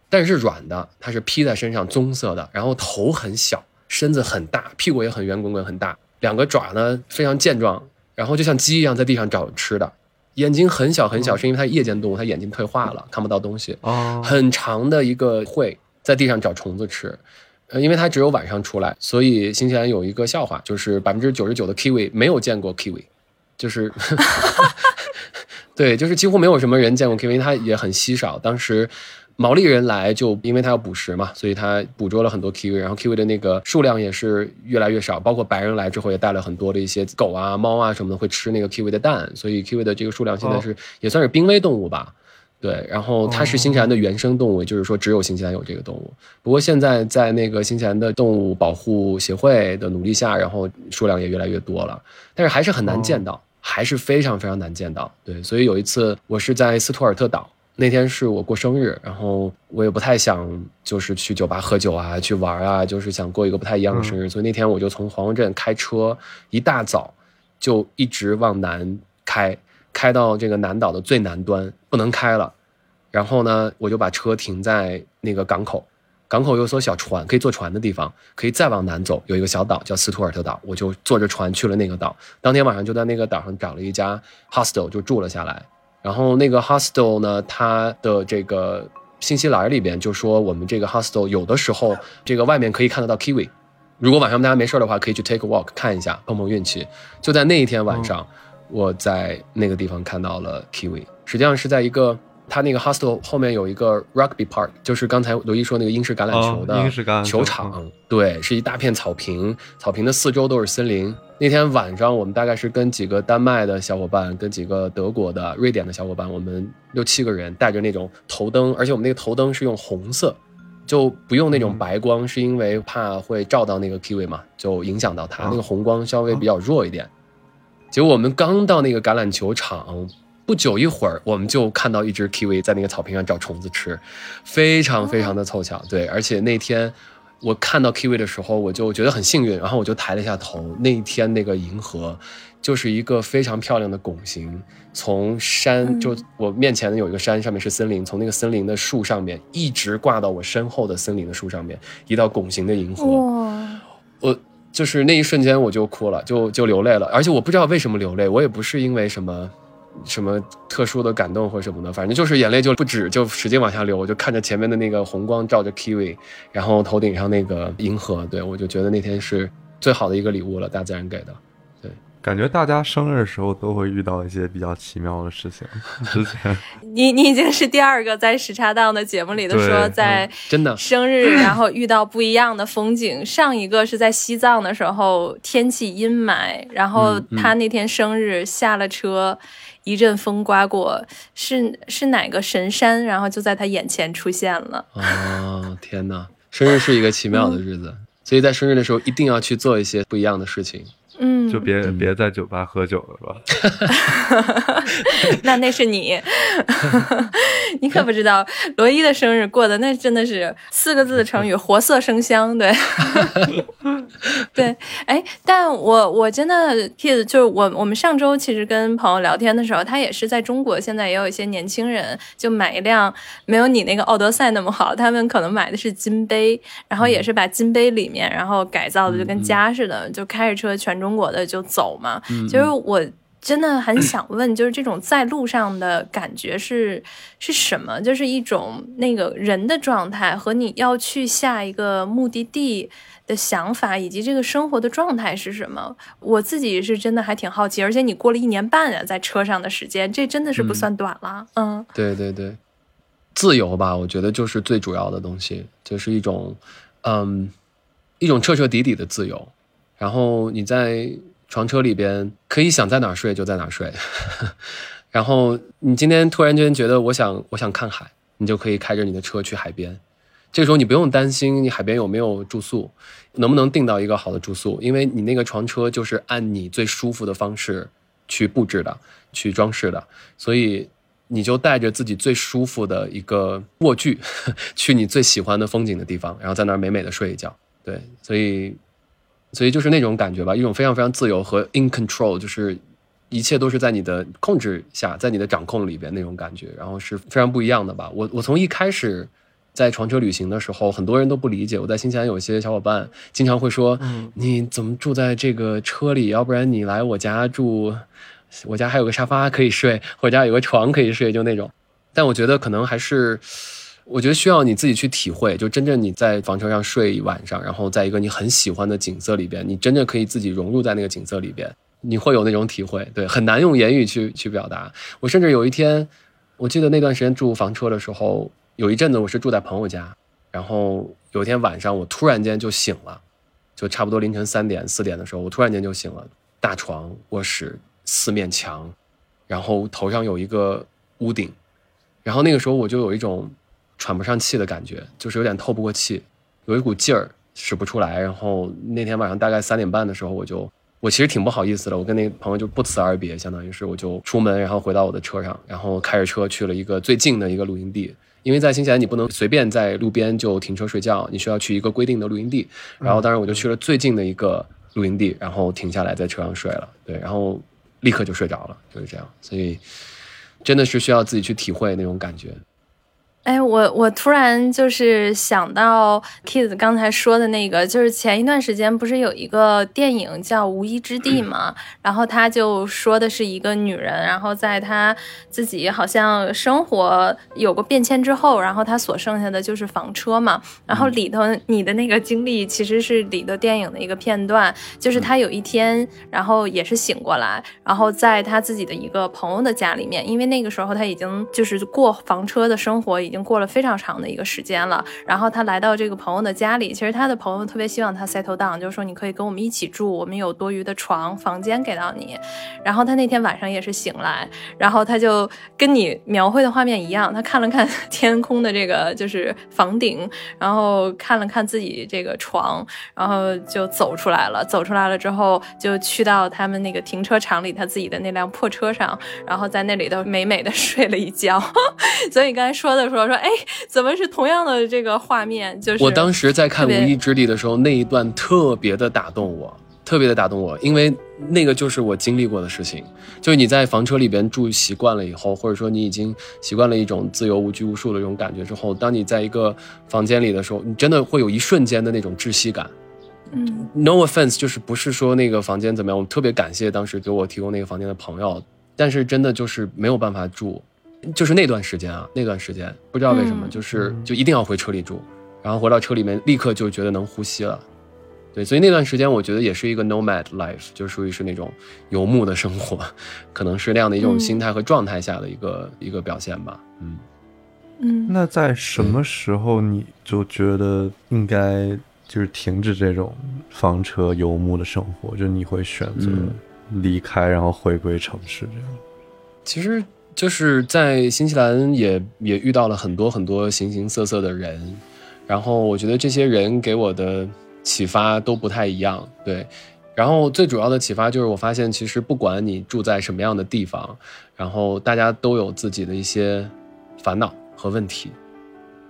Speaker 3: 但是是软的，它是披在身上，棕色的，然后头很小，身子很大，屁股也很圆滚滚很大，两个爪呢非常健壮，然后就像鸡一样在地上找吃的，眼睛很小很小，是因为它夜间动物，它眼睛退化了，看不到东西，
Speaker 2: 哦，
Speaker 3: 很长的一个喙在地上找虫子吃。呃，因为它只有晚上出来，所以新西兰有一个笑话，就是百分之九十九的 kiwi 没有见过 kiwi，就是，对，就是几乎没有什么人见过为它也很稀少。当时毛利人来就因为它要捕食嘛，所以他捕捉了很多 kiwi，然后 kiwi 的那个数量也是越来越少。包括白人来之后也带了很多的一些狗啊、猫啊什么的会吃那个 kiwi 的蛋，所以 kiwi 的这个数量现在是、也算是濒危动物吧。对，然后它是新西兰的原生动物，也就是说只有新西兰有这个动物。不过现在在那个新西兰的动物保护协会的努力下，然后数量也越来越多了，但是还是很难见到，还是非常非常难见到。对，所以有一次我是在斯图尔特岛，那天是我过生日，然后我也不太想就是去酒吧喝酒啊，去玩啊，就是想过一个不太一样的生日，所以那天我就从黄河镇开车，一大早就一直往南开。开到这个南岛的最南端，不能开了。然后呢，我就把车停在那个港口，港口有艘小船，可以坐船的地方，可以再往南走，有一个小岛叫斯图尔特岛，我就坐着船去了那个岛。当天晚上就在那个岛上找了一家 hostel 就住了下来。然后那个 hostel 呢，它的这个信息栏里边就说，我们这个 hostel 有的时候这个外面可以看得到 kiwi，如果晚上大家没事的话，可以去 take a walk 看一下，碰碰运气。就在那一天晚上。我在那个地方看到了 kiwi，实际上是在一个它那个 hostel 后面有一个 rugby park，就是刚才刘一说那个英式橄榄球
Speaker 2: 哦英式橄榄球
Speaker 3: 球场，对，是一大片草坪，草坪的四周都是森林。那天晚上我们大概是跟几个丹麦的小伙伴，跟几个德国的、瑞典的小伙伴，我们六七个人带着那种头灯，而且我们那个头灯是用红色。就不用那种白光，是因为怕会照到那个 kiwi 嘛，就影响到它。那个红光稍微比较弱一点。结果我们刚到那个橄榄球场，不久一会儿，我们就看到一只 kiwi 在那个草坪上找虫子吃，非常非常的凑巧。对，而且那天我看到 kiwi 的时候，我就觉得很幸运，然后我就抬了一下头。那一天那个银河就是一个非常漂亮的拱形，从山就我面前有一个山，上面是森林，从那个森林的树上面一直挂到我身后的森林的树上面，一道拱形的银河。我就是那一瞬间我就哭了，就就流泪了，而且我不知道为什么流泪，我也不是因为什么。什么特殊的感动或什么的，反正就是眼泪就不止，就使劲往下流。我就看着前面的那个红光照着 Kiwi，然后头顶上那个银河，对我就觉得那天是最好的一个礼物了，大自然给的。对，
Speaker 2: 感觉大家生日的时候都会遇到一些比较奇妙的事情。之前
Speaker 1: 你你已经是第二个在时差档的节目里头说在
Speaker 3: 真的
Speaker 1: 生日，然后遇到不一样的风景。上一个是在西藏的时候，天气阴霾，然后他那天生日下了车。一阵风刮过，是是哪个神山？然后就在他眼前出现了。
Speaker 3: 哦，天哪！生日是一个奇妙的日子，所以在生日的时候一定要去做一些不一样的事情。
Speaker 1: 嗯，
Speaker 2: 就别别在酒吧喝酒了，是
Speaker 1: 吧？那那是你，你可不知道罗伊的生日过的那真的是四个字的成语“ 活色生香”。对，对，哎，但我我真的 kid 就是我我们上周其实跟朋友聊天的时候，他也是在中国，现在也有一些年轻人就买一辆没有你那个奥德赛那么好，他们可能买的是金杯，然后也是把金杯里面然后改造的就跟家似的，就开着车全。中国的就走嘛，就是我真的很想问，就是这种在路上的感觉是是什么？就是一种那个人的状态和你要去下一个目的地的想法，以及这个生活的状态是什么？我自己是真的还挺好奇，而且你过了一年半啊，在车上的时间，这真的是不算短了。嗯，
Speaker 3: 对对对，自由吧，我觉得就是最主要的东西，就是一种嗯，一种彻彻底底的自由。然后你在床车里边可以想在哪睡就在哪睡，然后你今天突然间觉得我想我想看海，你就可以开着你的车去海边。这个时候你不用担心你海边有没有住宿，能不能订到一个好的住宿，因为你那个床车就是按你最舒服的方式去布置的、去装饰的，所以你就带着自己最舒服的一个卧具，去你最喜欢的风景的地方，然后在那儿美美的睡一觉。对，所以。所以就是那种感觉吧，一种非常非常自由和 in control，就是一切都是在你的控制下，在你的掌控里边那种感觉，然后是非常不一样的吧。我我从一开始在床车旅行的时候，很多人都不理解。我在新西兰有些小伙伴经常会说：“嗯你怎么住在这个车里？要不然你来我家住，我家还有个沙发可以睡，我家有个床可以睡，就那种。”但我觉得可能还是。我觉得需要你自己去体会，就真正你在房车上睡一晚上，然后在一个你很喜欢的景色里边，你真正可以自己融入在那个景色里边，你会有那种体会。对，很难用言语去去表达。我甚至有一天，我记得那段时间住房车的时候，有一阵子我是住在朋友家，然后有一天晚上我突然间就醒了，就差不多凌晨三点四点的时候，我突然间就醒了，大床、卧室、四面墙，然后头上有一个屋顶，然后那个时候我就有一种。喘不上气的感觉，就是有点透不过气，有一股劲儿使不出来。然后那天晚上大概三点半的时候，我就我其实挺不好意思的，我跟那朋友就不辞而别，相当于是我就出门，然后回到我的车上，然后开着车去了一个最近的一个露营地。因为在新西兰你不能随便在路边就停车睡觉，你需要去一个规定的露营地。然后当然我就去了最近的一个露营地，然后停下来在车上睡了。对，然后立刻就睡着了，就是这样。所以真的是需要自己去体会那种感觉。
Speaker 1: 哎，我我突然就是想到 Kids 刚才说的那个，就是前一段时间不是有一个电影叫《无依之地》嘛？然后他就说的是一个女人，然后在她自己好像生活有过变迁之后，然后她所剩下的就是房车嘛。然后里头你的那个经历其实是里头电影的一个片段，就是她有一天，然后也是醒过来，然后在她自己的一个朋友的家里面，因为那个时候她已经就是过房车的生活已。已经过了非常长的一个时间了。然后他来到这个朋友的家里，其实他的朋友特别希望他 settle down，就是说你可以跟我们一起住，我们有多余的床房间给到你。然后他那天晚上也是醒来，然后他就跟你描绘的画面一样，他看了看 天空的这个就是房顶，然后看了看自己这个床，然后就走出来了。走出来了之后，就去到他们那个停车场里他自己的那辆破车上，然后在那里头美美的 睡了一觉。所以你刚才说的说候说，哎，怎么是同样的这个画面？就是
Speaker 3: 我当时在看《无意之地》的时候，那一段特别的打动我，特别的打动我，因为那个就是我经历过的事情。就是你在房车里边住习惯了以后，或者说你已经习惯了一种自由无拘无束的这种感觉之后，当你在一个房间里的时候，你真的会有一瞬间的那种窒息感。
Speaker 1: 嗯
Speaker 3: ，No offense，就是不是说那个房间怎么样，我特别感谢当时给我提供那个房间的朋友，但是真的就是没有办法住，就是那段时间啊，那段时间不知道为什么，
Speaker 1: 嗯
Speaker 3: 就是就一定要回车里住，然后回到车里面立刻就觉得能呼吸了。对，所以那段时间我觉得也是一个 nomad life，就属于是那种游牧的生活，可能是那样的一种
Speaker 1: 嗯
Speaker 3: 心态和状态下的一个、一个表现吧。嗯，
Speaker 1: 嗯
Speaker 2: 那在什么时候你就觉得应该就是停止这种房车游牧的生活？就你会选择
Speaker 3: 嗯
Speaker 2: 离开，然后回归城市这样？
Speaker 3: 其实就是在新西兰也也遇到了很多很多形形色色的人，然后我觉得这些人给我的启发都不太一样，对。然后最主要的启发就是我发现，其实不管你住在什么样的地方，然后大家都有自己的一些烦恼和问题。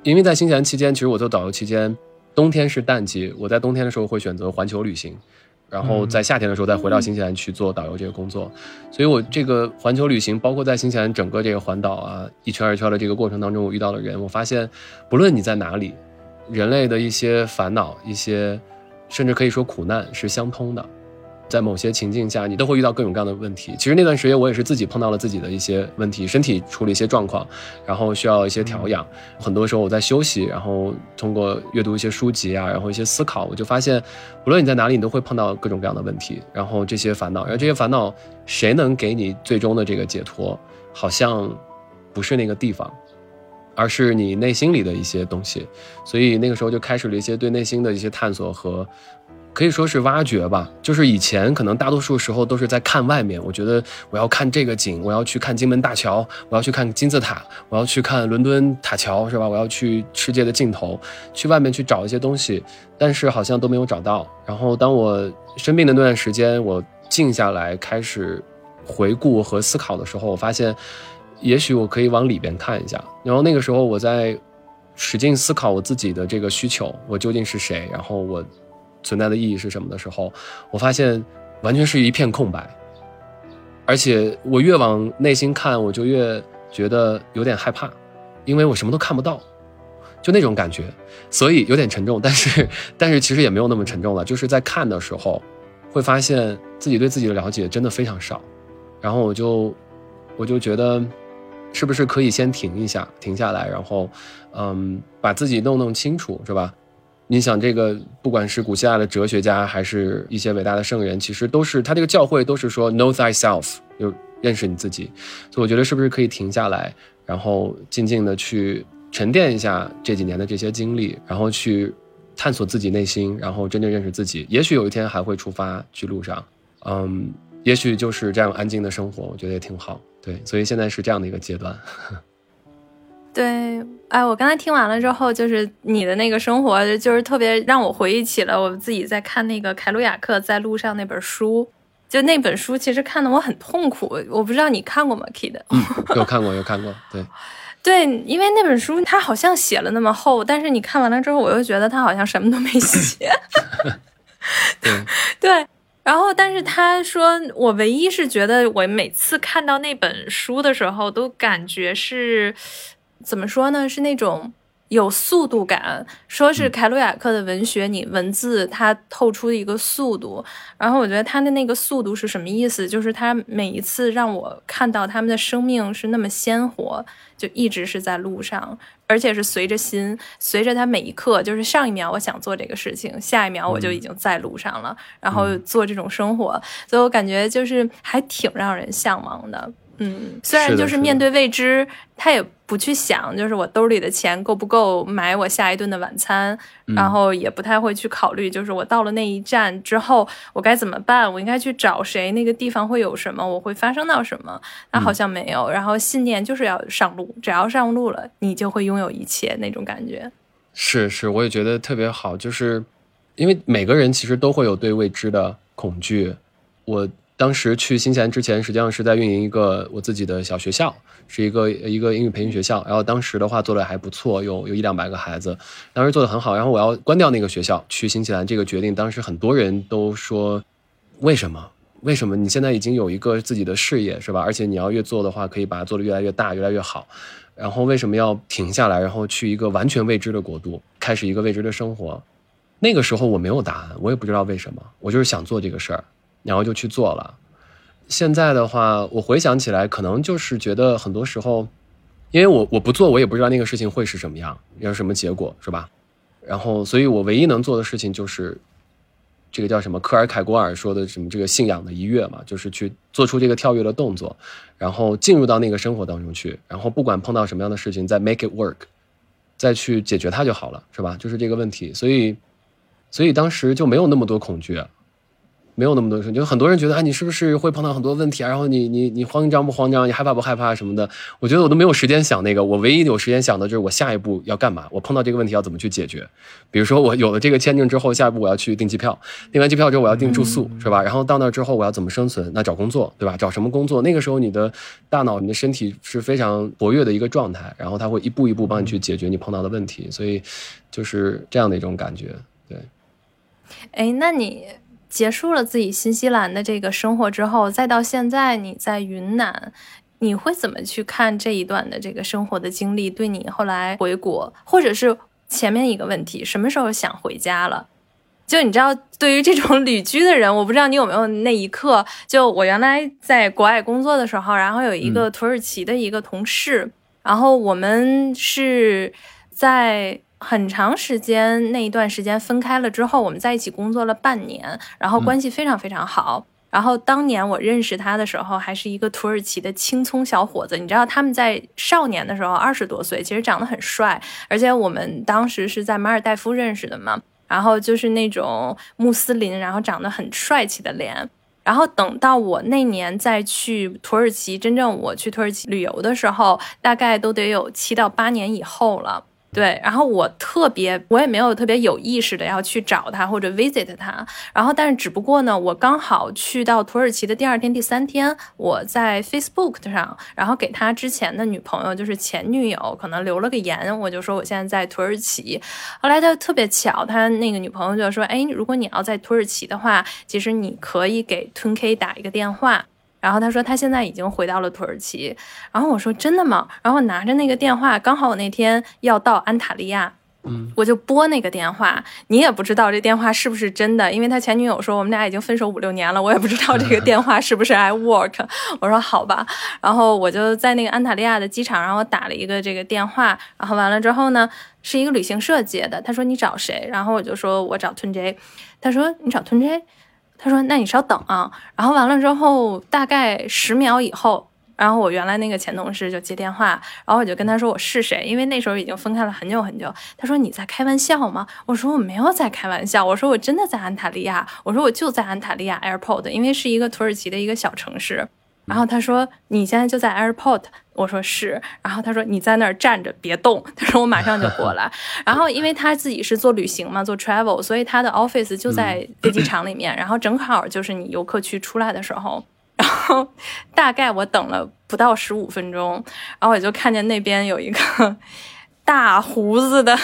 Speaker 3: 因为在新西兰期间，其实我做导游期间，冬天是淡季，我在冬天的时候会选择环球旅行，然后在夏天的时候再回到新西兰去做导游这个工作。所以我这个环球旅行，包括在新西兰整个这个环岛啊一圈儿一圈儿的这个过程当中，我遇到的人，我发现，不论你在哪里，人类的一些烦恼、一些甚至可以说苦难是相通的。在某些情境下，你都会遇到各种各样的问题。其实那段时间我也是自己碰到了自己的一些问题，身体出了一些状况，然后需要一些调养。很多时候我在休息，然后通过阅读一些书籍啊，然后一些思考，我就发现，无论你在哪里，你都会碰到各种各样的问题，然后这些烦恼，然后这些烦恼，谁能给你最终的这个解脱？好像不是那个地方，而是你内心里的一些东西。所以那个时候就开始了一些对内心的一些探索和。可以说是挖掘吧，就是以前可能大多数时候都是在看外面，我觉得我要看这个景，我要去看金门大桥，我要去看金字塔，我要去看伦敦塔桥，是吧？我要去世界的尽头，去外面去找一些东西，但是好像都没有找到。然后当我生病的那段时间，我静下来开始回顾和思考的时候，我发现，也许我可以往里边看一下。然后那个时候我在使劲思考我自己的这个需求，我究竟是谁，然后我。存在的意义是什么的时候，我发现完全是一片空白，而且我越往内心看，我就越觉得有点害怕，因为我什么都看不到，就那种感觉，所以有点沉重。但是，但是其实也没有那么沉重了，就是在看的时候，会发现自己对自己的了解真的非常少，然后我就我就觉得，是不是可以先停一下，停下来，然后，嗯，把自己弄弄清楚，是吧？你想，这个不管是古希腊的哲学家，还是一些伟大的圣人，其实都是他这个教会都是说 know thyself，就认识你自己。所以我觉得是不是可以停下来，然后静静的去沉淀一下这几年的这些经历，然后去探索自己内心，然后真正认识自己。也许有一天还会出发去路上，嗯，也许就是这样安静的生活，我觉得也挺好。对，所以现在是这样的一个阶段。
Speaker 1: 对，哎，我刚才听完了之后，就是你的那个生活，就是特别让我回忆起了我自己在看那个凯鲁亚克在路上那本书。就那本书，其实看的我很痛苦。我不知道你看过吗，Kid？
Speaker 3: 嗯，有看过，有看过。对，
Speaker 1: 对，因为那本书它好像写了那么厚，但是你看完了之后，我又觉得它好像什么都没写。
Speaker 3: 对
Speaker 1: 对。然后，但是他说，我唯一是觉得，我每次看到那本书的时候，都感觉是。怎么说呢？是那种有速度感。说是凯鲁亚克的文学，你文字它透出一个速度。然后我觉得他的那个速度是什么意思？就是他每一次让我看到他们的生命是那么鲜活，就一直是在路上，而且是随着心，随着他每一刻。就是上一秒我想做这个事情，下一秒我就已经在路上了，然后做这种生活。所以我感觉就是还挺让人向往的。嗯，虽然就是面对未知，他也不去想，就是我兜里的钱够不够买我下一顿的晚餐，
Speaker 3: 嗯
Speaker 1: 然后也不太会去考虑，就是我到了那一站之后，我该怎么办？我应该去找谁？那个地方会有什么？我会发生到什么？那好像没有。然后信念就是要上路，只要上路了，你就会拥有一切那种感觉。
Speaker 3: 是是，我也觉得特别好，就是因为每个人其实都会有对未知的恐惧。我当时去新西兰之前，实际上是在运营一个我自己的小学校，是一个一个英语培训学校。然后当时的话做的还不错，有有一两百个孩子，当时做的很好。然后我要关掉那个学校，去新西兰这个决定，当时很多人都说，为什么？为什么你现在已经有一个自己的事业是吧？而且你要越做的话，可以把它做得越来越大，越来越好。然后为什么要停下来，然后去一个完全未知的国度，开始一个未知的生活？那个时候我没有答案，我也不知道为什么，我就是想做这个事儿，然后就去做了。现在的话，我回想起来，可能就是觉得很多时候，因为我我不做，我也不知道那个事情会是什么样，要什么结果，是吧？然后，所以我唯一能做的事情就是，这个叫什么？科尔凯郭尔说的什么？这个信仰的一跃嘛，就是去做出这个跳跃的动作，然后进入到那个生活当中去，然后不管碰到什么样的事情，再 make it work，再去解决它就好了，是吧？就是这个问题，所以，所以当时就没有那么多恐惧。没有那么多事，就很多人觉得，啊，你是不是会碰到很多问题啊？然后你你你慌张不慌张？你害怕不害怕什么的？我觉得我都没有时间想那个，我唯一有时间想的就是我下一步要干嘛，我碰到这个问题要怎么去解决。比如说我有了这个签证之后，下一步我要去订机票，订完机票之后我要订住宿，是吧？然后到那之后我要怎么生存？那找工作，对吧？找什么工作？那个时候你的大脑、你的身体是非常活跃的一个状态，然后它会一步一步帮你去解决你碰到的问题，所以就是这样的一种感觉，对。
Speaker 1: 哎，那你结束了自己新西兰的这个生活之后，再到现在你在云南，你会怎么去看这一段的这个生活的经历？对你后来回国，或者是前面一个问题，什么时候想回家了？就你知道，对于这种旅居的人，我不知道你有没有那一刻。就我原来在国外工作的时候，然后有一个土耳其的一个同事，然后我们是在很长时间那一段时间分开了之后，我们在一起工作了半年，然后关系非常非常好。然后当年我认识他的时候，还是一个土耳其的青葱小伙子。你知道他们在少年的时候二十多岁，其实长得很帅，而且我们当时是在马尔代夫认识的嘛。然后就是那种穆斯林，然后长得很帅气的脸。然后等到我那年再去土耳其，真正我去土耳其旅游的时候，大概都得有七到八年以后了。对，然后我特别，我也没有特别有意识的要去找他或者 visit 他，然后但是只不过呢，我刚好去到土耳其的第二天、第三天，我在 Facebook 上，然后给他之前的女朋友，就是前女友，可能留了个言，我就说我现在在土耳其。后来他特别巧，他那个女朋友就说，哎，如果你要在土耳其的话，其实你可以给 Tun K 打一个电话。然后他说他现在已经回到了土耳其，然后我说真的吗？然后拿着那个电话，刚好我那天要到安塔利亚，
Speaker 3: 嗯，
Speaker 1: 我就拨那个电话，你也不知道这电话是不是真的，因为他前女友说我们俩已经分手五六年了，我也不知道这个电话是不是 I work。我说好吧，然后我就在那个安塔利亚的机场，然后我打了一个这个电话，然后完了之后呢，是一个旅行社接的，他说你找谁？然后我就说我找吞 J，他说你找吞 J。他说：“那你稍等啊。”然后完了之后，大概十秒以后，然后我原来那个前同事就接电话，然后我就跟他说我是谁，因为那时候已经分开了很久很久。他说：“你在开玩笑吗？”我说：“我没有在开玩笑，我说我真的在安塔利亚，我说我就在安塔利亚 airport，因为是一个土耳其的一个小城市。”然后他说：“你现在就在 airport。”我说是。然后他说：“你在那儿站着，别动。”他说：“我马上就过来。”然后因为他自己是做旅行嘛，做 travel，所以他的 office 就在飞机场里面。然后正好就是你游客区出来的时候，然后大概我等了不到十五分钟，然后我就看见那边有一个。大胡子的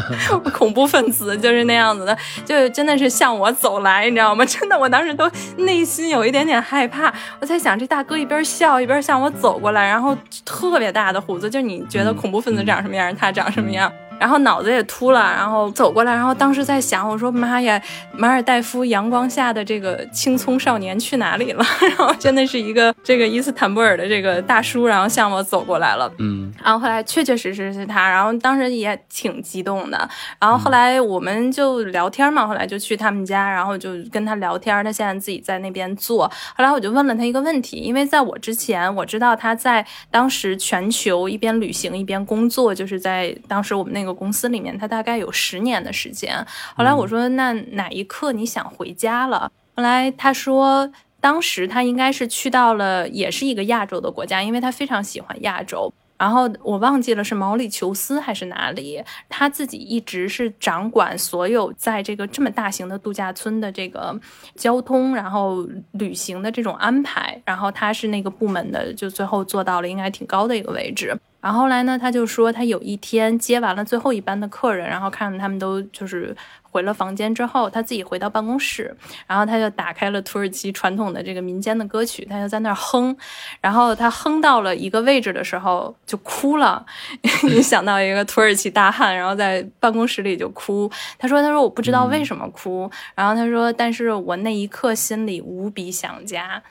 Speaker 1: 恐怖分子就是那样子的，就真的是向我走来，你知道吗？真的，我当时都内心有一点点害怕。我在想，这大哥一边笑一边向我走过来，然后特别大的胡子，就你觉得恐怖分子长什么样，他长什么样。然后脑子也秃了，然后走过来，然后当时在想，我说妈呀，马尔代夫阳光下的这个青葱少年去哪里了？然后真的是一个这个伊斯坦布尔的这个大叔，然后向我走过来了，
Speaker 3: 嗯，
Speaker 1: 然后后来确确实实是他，然后当时也挺激动的，然后后来我们就聊天嘛，后来就去他们家，然后就跟他聊天，他现在自己在那边做，后来我就问了他一个问题，因为在我之前我知道他在当时全球一边旅行一边工作，就是在当时我们那个公司里面，他大概有十年的时间。后来我说那哪一刻你想回家了？后来他说。当时他应该是去到了，也是一个亚洲的国家，因为他非常喜欢亚洲。然后我忘记了是毛里求斯还是哪里，他自己一直是掌管所有在这个这么大型的度假村的这个交通，然后旅行的这种安排。然后他是那个部门的，就最后做到了应该挺高的一个位置。然后来呢，他就说他有一天接完了最后一班的客人，然后看着他们都就是。回了房间之后，他自己回到办公室，然后他就打开了土耳其传统的这个民间的歌曲，他就在那儿哼，然后他哼到了一个位置的时候就哭了。你想到一个土耳其大汉，然后在办公室里就哭。他说：“他说我不知道为什么哭。”然后他说：“但是我那一刻心里无比想家。”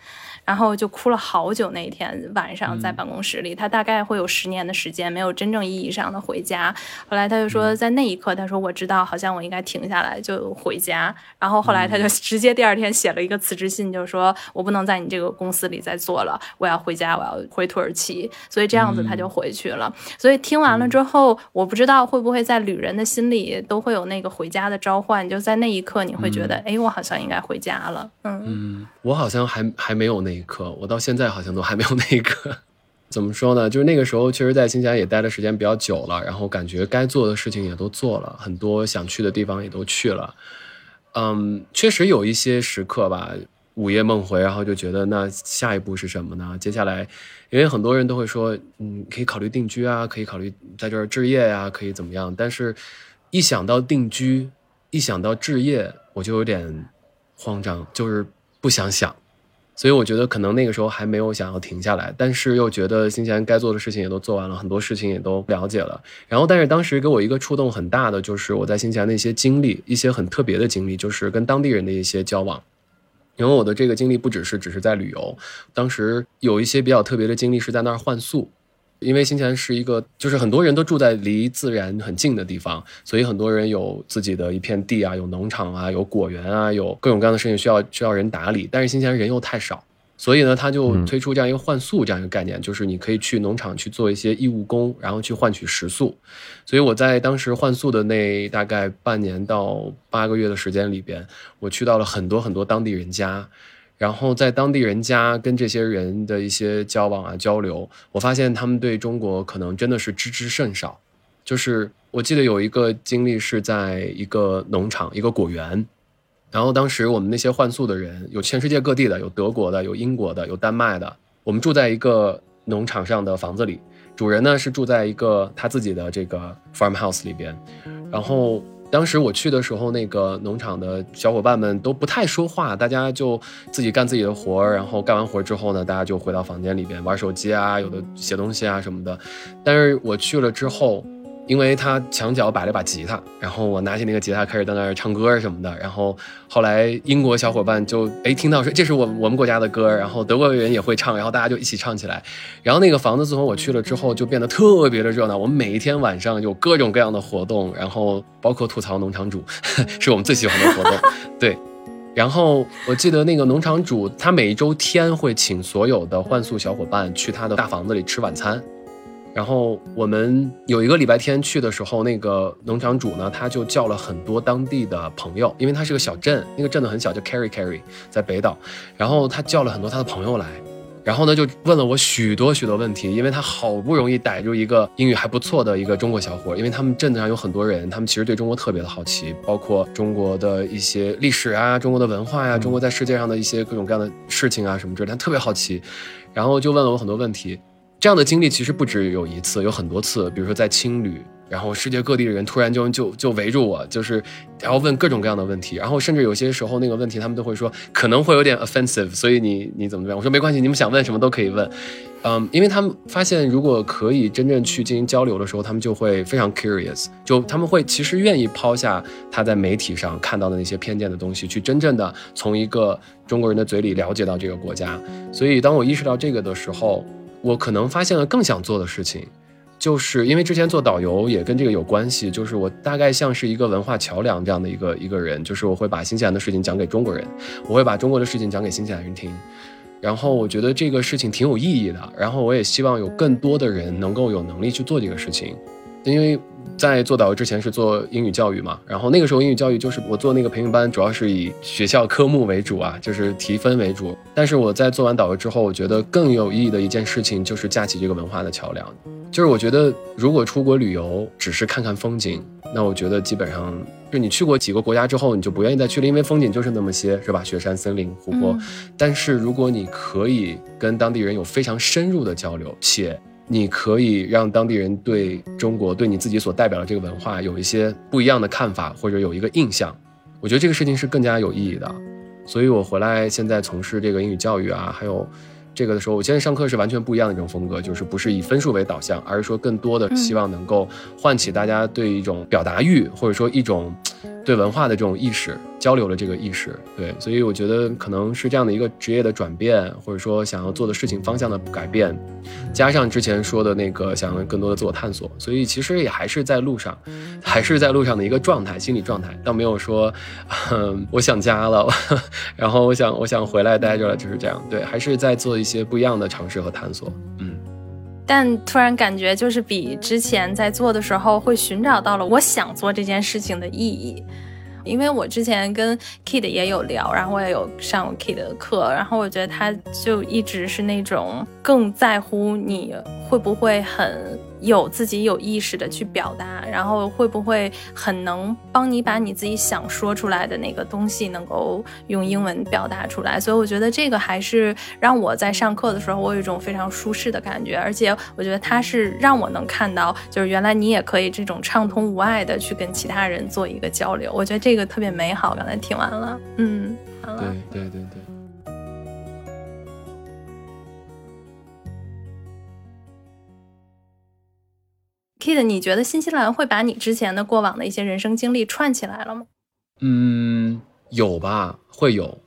Speaker 1: 然后就哭了好久。那一天晚上在办公室里，他大概会有十年的时间没有真正意义上的回家。后来他就说，在那一刻，他说我知道，好像我应该停下来就回家。然后后来他就直接第二天写了一个辞职信，就说我不能在你这个公司里再做了，我要回家，我要回土耳其。所以这样子他就回去了。所以听完了之后，我不知道会不会在旅人的心里都会有那个回家的召唤，就在那一刻你会觉得，哎，我好像应该回家了。
Speaker 3: 嗯嗯，我好像还还没有那。那一刻，我到现在好像都还没有那一刻。怎么说呢？就是那个时候，确实在新疆也待的时间比较久了，然后感觉该做的事情也都做了，很多想去的地方也都去了。嗯，确实有一些时刻吧，午夜梦回，然后就觉得那下一步是什么呢？接下来，因为很多人都会说，嗯，可以考虑定居啊，可以考虑在这儿置业呀，可以怎么样？但是，一想到定居，一想到置业，我就有点慌张，就是不想想。所以我觉得可能那个时候还没有想要停下来，但是又觉得新西兰该做的事情也都做完了，很多事情也都了解了。然后，但是当时给我一个触动很大的，就是我在新西兰的一些经历，一些很特别的经历，就是跟当地人的一些交往。因为我的这个经历不只是只是在旅游，当时有一些比较特别的经历是在那儿换宿。因为新西兰是一个，就是很多人都住在离自然很近的地方，所以很多人有自己的一片地啊，有农场啊，有果园啊，有各种各样的事情需要需要人打理。但是新西兰人又太少，所以呢，他就推出这样一个换宿这样一个概念，就是你可以去农场去做一些义务工，然后去换取食宿。所以我在当时换宿的那大概半年到八个月的时间里边，我去到了很多很多当地人家。然后在当地人家跟这些人的一些交往啊交流，我发现他们对中国可能真的是知之甚少。就是我记得有一个经历是在一个农场一个果园，然后当时我们那些换宿的人有全世界各地的，有德国的，有英国的，有丹麦的。我们住在一个农场上的房子里，主人呢是住在一个他自己的这个 farmhouse 里边，然后。当时我去的时候，那个农场的小伙伴们都不太说话，大家就自己干自己的活儿，然后干完活儿之后呢，大家就回到房间里边玩手机啊，有的写东西啊什么的。但是我去了之后。因为他墙角摆了把吉他，然后我拿起那个吉他开始在那儿唱歌什么的，然后后来英国小伙伴就哎听到说这是我我们国家的歌，然后德国人也会唱，然后大家就一起唱起来，然后那个房子自从我去了之后就变得特别的热闹，我们每一天晚上有各种各样的活动，然后包括吐槽农场主 是我们最喜欢的活动，对，然后我记得那个农场主他每一周天会请所有的换宿小伙伴去他的大房子里吃晚餐。然后我们有一个礼拜天去的时候，那个农场主呢，他就叫了很多当地的朋友，因为他是个小镇，那个镇子很小，叫 Carry Carry，在北岛。然后他叫了很多他的朋友来，然后呢就问了我许多许多问题，因为他好不容易逮住一个英语还不错的一个中国小伙，因为他们镇子上有很多人，他们其实对中国特别的好奇，包括中国的一些历史啊、中国的文化呀、中国在世界上的一些各种各样的事情啊什么之类，他特别好奇，然后就问了我很多问题。这样的经历其实不止有一次，有很多次。比如说在青旅，然后世界各地的人突然就就就围住我，就是然后问各种各样的问题，然后甚至有些时候那个问题他们都会说可能会有点 offensive，所以你你怎么怎么样？我说没关系，你们想问什么都可以问。嗯，因为他们发现，如果可以真正去进行交流的时候，他们就会非常 curious，就他们会其实愿意抛下他在媒体上看到的那些偏见的东西，去真正的从一个中国人的嘴里了解到这个国家。所以，当我意识到这个的时候，我可能发现了更想做的事情，就是因为之前做导游也跟这个有关系，就是我大概像是一个文化桥梁这样的一个一个人，就是我会把新西兰的事情讲给中国人，我会把中国的事情讲给新西兰人听。然后我觉得这个事情挺有意义的，然后我也希望有更多的人能够有能力去做这个事情，因为在做导游之前是做英语教育嘛，然后那个时候英语教育就是我做那个培训班主要是以学校科目为主啊，就是提分为主。但是我在做完导游之后，我觉得更有意义的一件事情就是架起这个文化的桥梁，就是我觉得如果出国旅游只是看看风景，那我觉得基本上。就你去过几个国家之后，你就不愿意再去了，因为风景就是那么些，是吧？雪山、森林、湖泊。但是如果你可以跟当地人有非常深入的交流，且你可以让当地人对中国、对你自己所代表的这个文化有一些不一样的看法，或者有一个印象，我觉得这个事情是更加有意义的。所以我回来现在从事这个英语教育啊，还有。这个的时候，我现在上课是完全不一样的一种风格，就是不是以分数为导向，而是说更多的希望能够唤起大家对一种表达欲，或者说一种。对文化的这种意识交流的这个意识，对，所以我觉得可能是这样的一个职业的转变，或者说想要做的事情方向的改变，加上之前说的那个想要更多的自我探索，所以其实也还是在路上，还是在路上的一个状态，心理状态，倒没有说，嗯，我想家了，然后我想我想回来待着了，就是这样，对，还是在做一些不一样的尝试和探索，嗯。
Speaker 1: 但突然感觉就是比之前在做的时候会寻找到了我想做这件事情的意义，因为我之前跟 Kid 也有聊，然后我也有上 Kid 的课，然后我觉得他就一直是那种更在乎你会不会很。有自己有意识的去表达，然后会不会很能帮你把你自己想说出来的那个东西能够用英文表达出来？所以我觉得这个还是让我在上课的时候我有一种非常舒适的感觉，而且我觉得它是让我能看到，就是原来你也可以这种畅通无碍的去跟其他人做一个交流。我觉得这个特别美好。刚才听完了，嗯，
Speaker 3: 对对对对。
Speaker 1: Kid，你觉得新西兰会把你之前的过往的一些人生经历串起来了吗？
Speaker 3: 嗯，有吧，会有，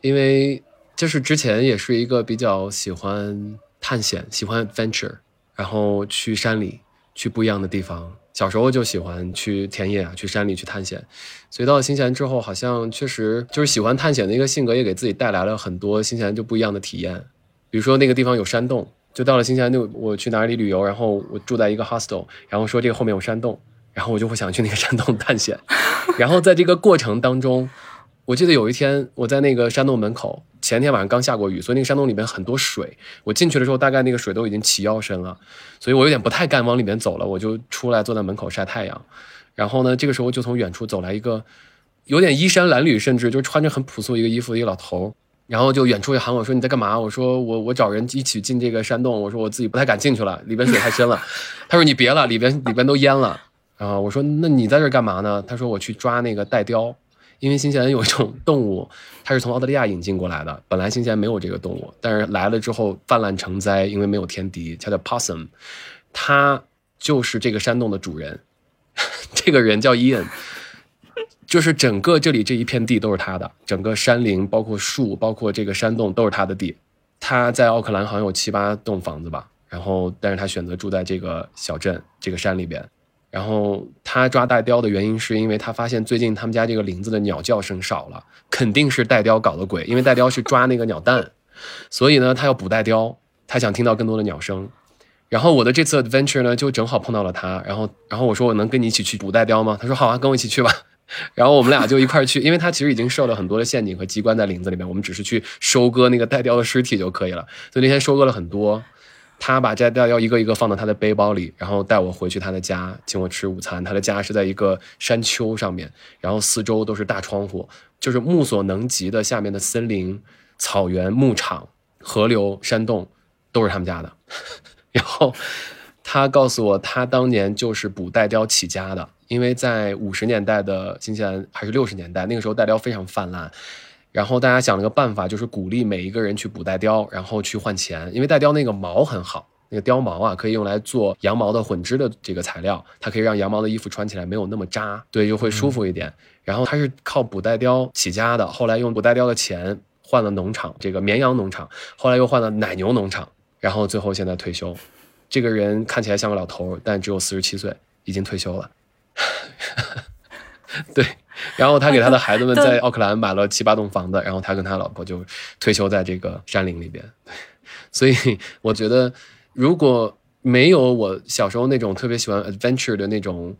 Speaker 3: 因为就是之前也是一个比较喜欢探险、喜欢 adventure，然后去山里、去不一样的地方。小时候就喜欢去田野啊，去山里去探险，所以到了新西兰之后，好像确实就是喜欢探险的一个性格，也给自己带来了很多新西兰就不一样的体验。比如说那个地方有山洞。就到了新西兰，就我去哪里旅游，然后我住在一个 hostel，然后说这个后面有山洞，然后我就会想去那个山洞探险。然后在这个过程当中，我记得有一天我在那个山洞门口，前天晚上刚下过雨，所以那个山洞里面很多水。我进去的时候，大概那个水都已经齐腰深了，所以我有点不太敢往里面走了，我就出来坐在门口晒太阳。然后呢，这个时候就从远处走来一个有点衣衫褴褛，甚至就穿着很朴素一个衣服的一个老头。然后就远处就喊我说你在干嘛？我说我我找人一起进这个山洞。我说我自己不太敢进去了，里边水太深了。他说你别了，里边里边都淹了。啊，我说那你在这干嘛呢？他说我去抓那个带雕，因为新西兰有一种动物，它是从澳大利亚引进过来的。本来新西兰没有这个动物，但是来了之后泛滥成灾，因为没有天敌，它叫 possum，它就是这个山洞的主人。这个人叫伊恩。就是整个这里这一片地都是他的，整个山林包括树，包括这个山洞都是他的地。他在奥克兰好像有七八栋房子吧，然后但是他选择住在这个小镇这个山里边。然后他抓带雕的原因是因为他发现最近他们家这个林子的鸟叫声少了，肯定是带雕搞的鬼，因为带雕是抓那个鸟蛋，所以呢他要捕带雕，他想听到更多的鸟声。然后我的这次 adventure 呢就正好碰到了他，然后然后我说我能跟你一起去捕带雕吗？他说好啊，跟我一起去吧。然后我们俩就一块儿去，因为他其实已经设了很多的陷阱和机关在林子里面，我们只是去收割那个带雕的尸体就可以了。所以那天收割了很多，他把这带雕一个一个放到他的背包里，然后带我回去他的家，请我吃午餐。他的家是在一个山丘上面，然后四周都是大窗户，就是目所能及的下面的森林、草原、牧场、河流、山洞，都是他们家的。然后。他告诉我，他当年就是捕带雕起家的，因为在五十年代的新西兰还是六十年代，那个时候带雕非常泛滥。然后大家想了个办法，就是鼓励每一个人去捕带貂，然后去换钱，因为带貂那个毛很好，那个貂毛啊可以用来做羊毛的混织的这个材料，它可以让羊毛的衣服穿起来没有那么扎，对，就会舒服一点。然后他是靠捕带貂起家的，后来用捕带貂的钱换了农场，这个绵羊农场，后来又换了奶牛农场，然后最后现在退休。这个人看起来像个老头，但只有四十七岁，已经退休了。对。然后他给他的孩子们在奥克兰买了七八栋房子，然后他跟他老婆就退休在这个山林里边。所以我觉得，如果没有我小时候那种特别喜欢 adventure 的那种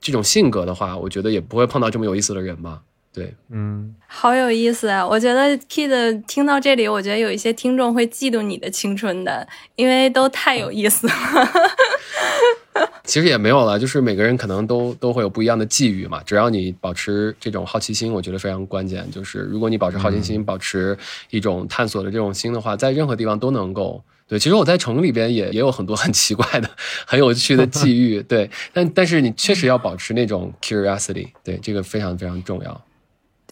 Speaker 3: 这种性格的话，我觉得也不会碰到这么有意思的人吧。对，
Speaker 2: 嗯，
Speaker 1: 好有意思啊！我觉得 Kid 听到这里，我觉得有一些听众会嫉妒你的青春的，因为都太有意思了。
Speaker 3: 其实也没有了，就是每个人可能都都会有不一样的际遇嘛。只要你保持这种好奇心，我觉得非常关键。就是如果你保持好奇心，保持一种探索的这种心的话，在任何地方都能够对。其实我在城里边也也有很多很奇怪的、很有趣的际遇，对。但但是你确实要保持那种 curiosity，对这个非常非常重要。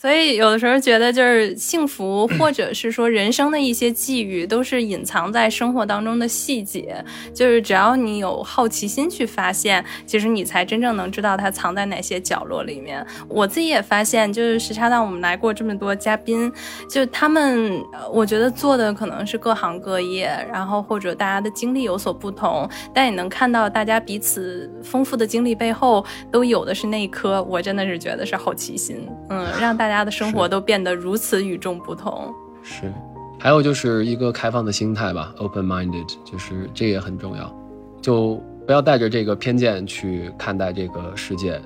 Speaker 1: 所以有的时候觉得，就是幸福，或者是说人生的一些际遇，都是隐藏在生活当中的细节。就是只要你有好奇心去发现，其实你才真正能知道它藏在哪些角落里面。我自己也发现，就是时差档我们来过这么多嘉宾，就他们，我觉得做的可能是各行各业，然后或者大家的经历有所不同，但也能看到大家彼此丰富的经历背后，都有的是那一颗，我真的是觉得是好奇心，嗯，让大家。大家的生活都变得如此与众不同，
Speaker 3: 是，还有就是一个开放的心态吧，open-minded，就是这也很重要，就不要带着这个偏见去看待这个世界，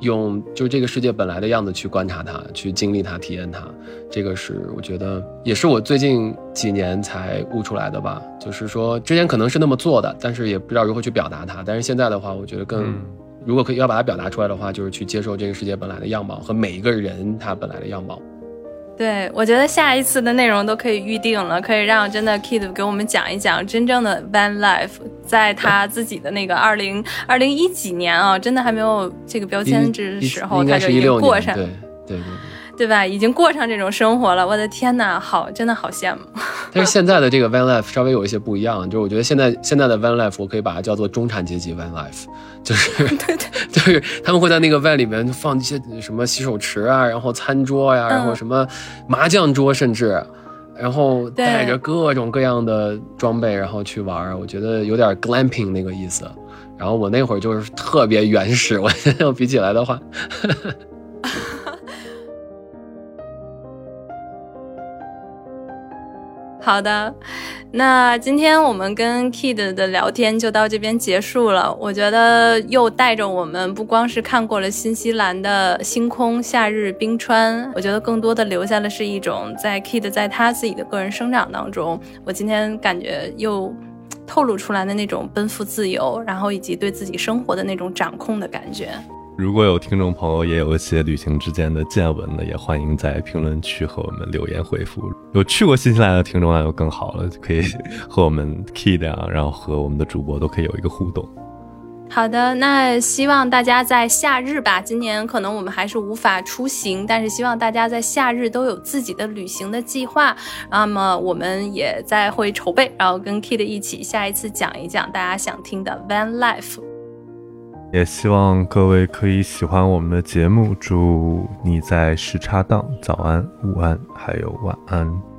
Speaker 3: 用就这个世界本来的样子去观察它，去经历它，体验它，这个是我觉得也是我最近几年才悟出来的吧，就是说之前可能是那么做的，但是也不知道如何去表达它，但是现在的话，我觉得更。如果可以要把它表达出来的话，就是去接受这个世界本来的样貌和每一个人他本来的样貌。
Speaker 1: 对，我觉得下一次的内容都可以预定了，可以让真的 Kid 给我们讲一讲真正的 Van Life，在他自己的那个二零二零一几年啊，真的还没有这个标签之时候，他就已经过上。
Speaker 3: 对对对。
Speaker 1: 对吧？已经过上这种生活了，我的天哪，好，真的好羡慕。
Speaker 3: 但是现在的这个 van life 稍微有一些不一样，就是我觉得现在现在的 van life 我可以把它叫做中产阶级 van life，就是
Speaker 1: 对 对，
Speaker 3: 就是他们会在那个 van 里面放一些什么洗手池啊，然后餐桌呀，然后什么麻将桌，甚至，然后带着各种各样的装备，然后去玩。我觉得有点 glamping 那个意思。然后我那会儿就是特别原始，我现在比起来的话。
Speaker 1: 好的，那今天我们跟 Kid 的聊天就到这边结束了。我觉得又带着我们不光是看过了新西兰的星空、夏日、冰川，我觉得更多的留下的是一种在 Kid 在他自己的个人生长当中，我今天感觉又透露出来的那种奔赴自由，然后以及对自己生活的那种掌控的感觉。
Speaker 2: 如果有听众朋友也有一些旅行之间的见闻呢，也欢迎在评论区和我们留言回复。有去过新西兰的听众那就更好了，可以和我们 Kid 啊，然后和我们的主播都可以有一个互动。
Speaker 1: 好的，那希望大家在夏日吧，今年可能我们还是无法出行，但是希望大家在夏日都有自己的旅行的计划。那么我们也在会筹备，然后跟 Kid 一起下一次讲一讲大家想听的 Van Life。
Speaker 2: 也希望各位可以喜欢我们的节目。祝你在时差档早安、午安，还有晚安。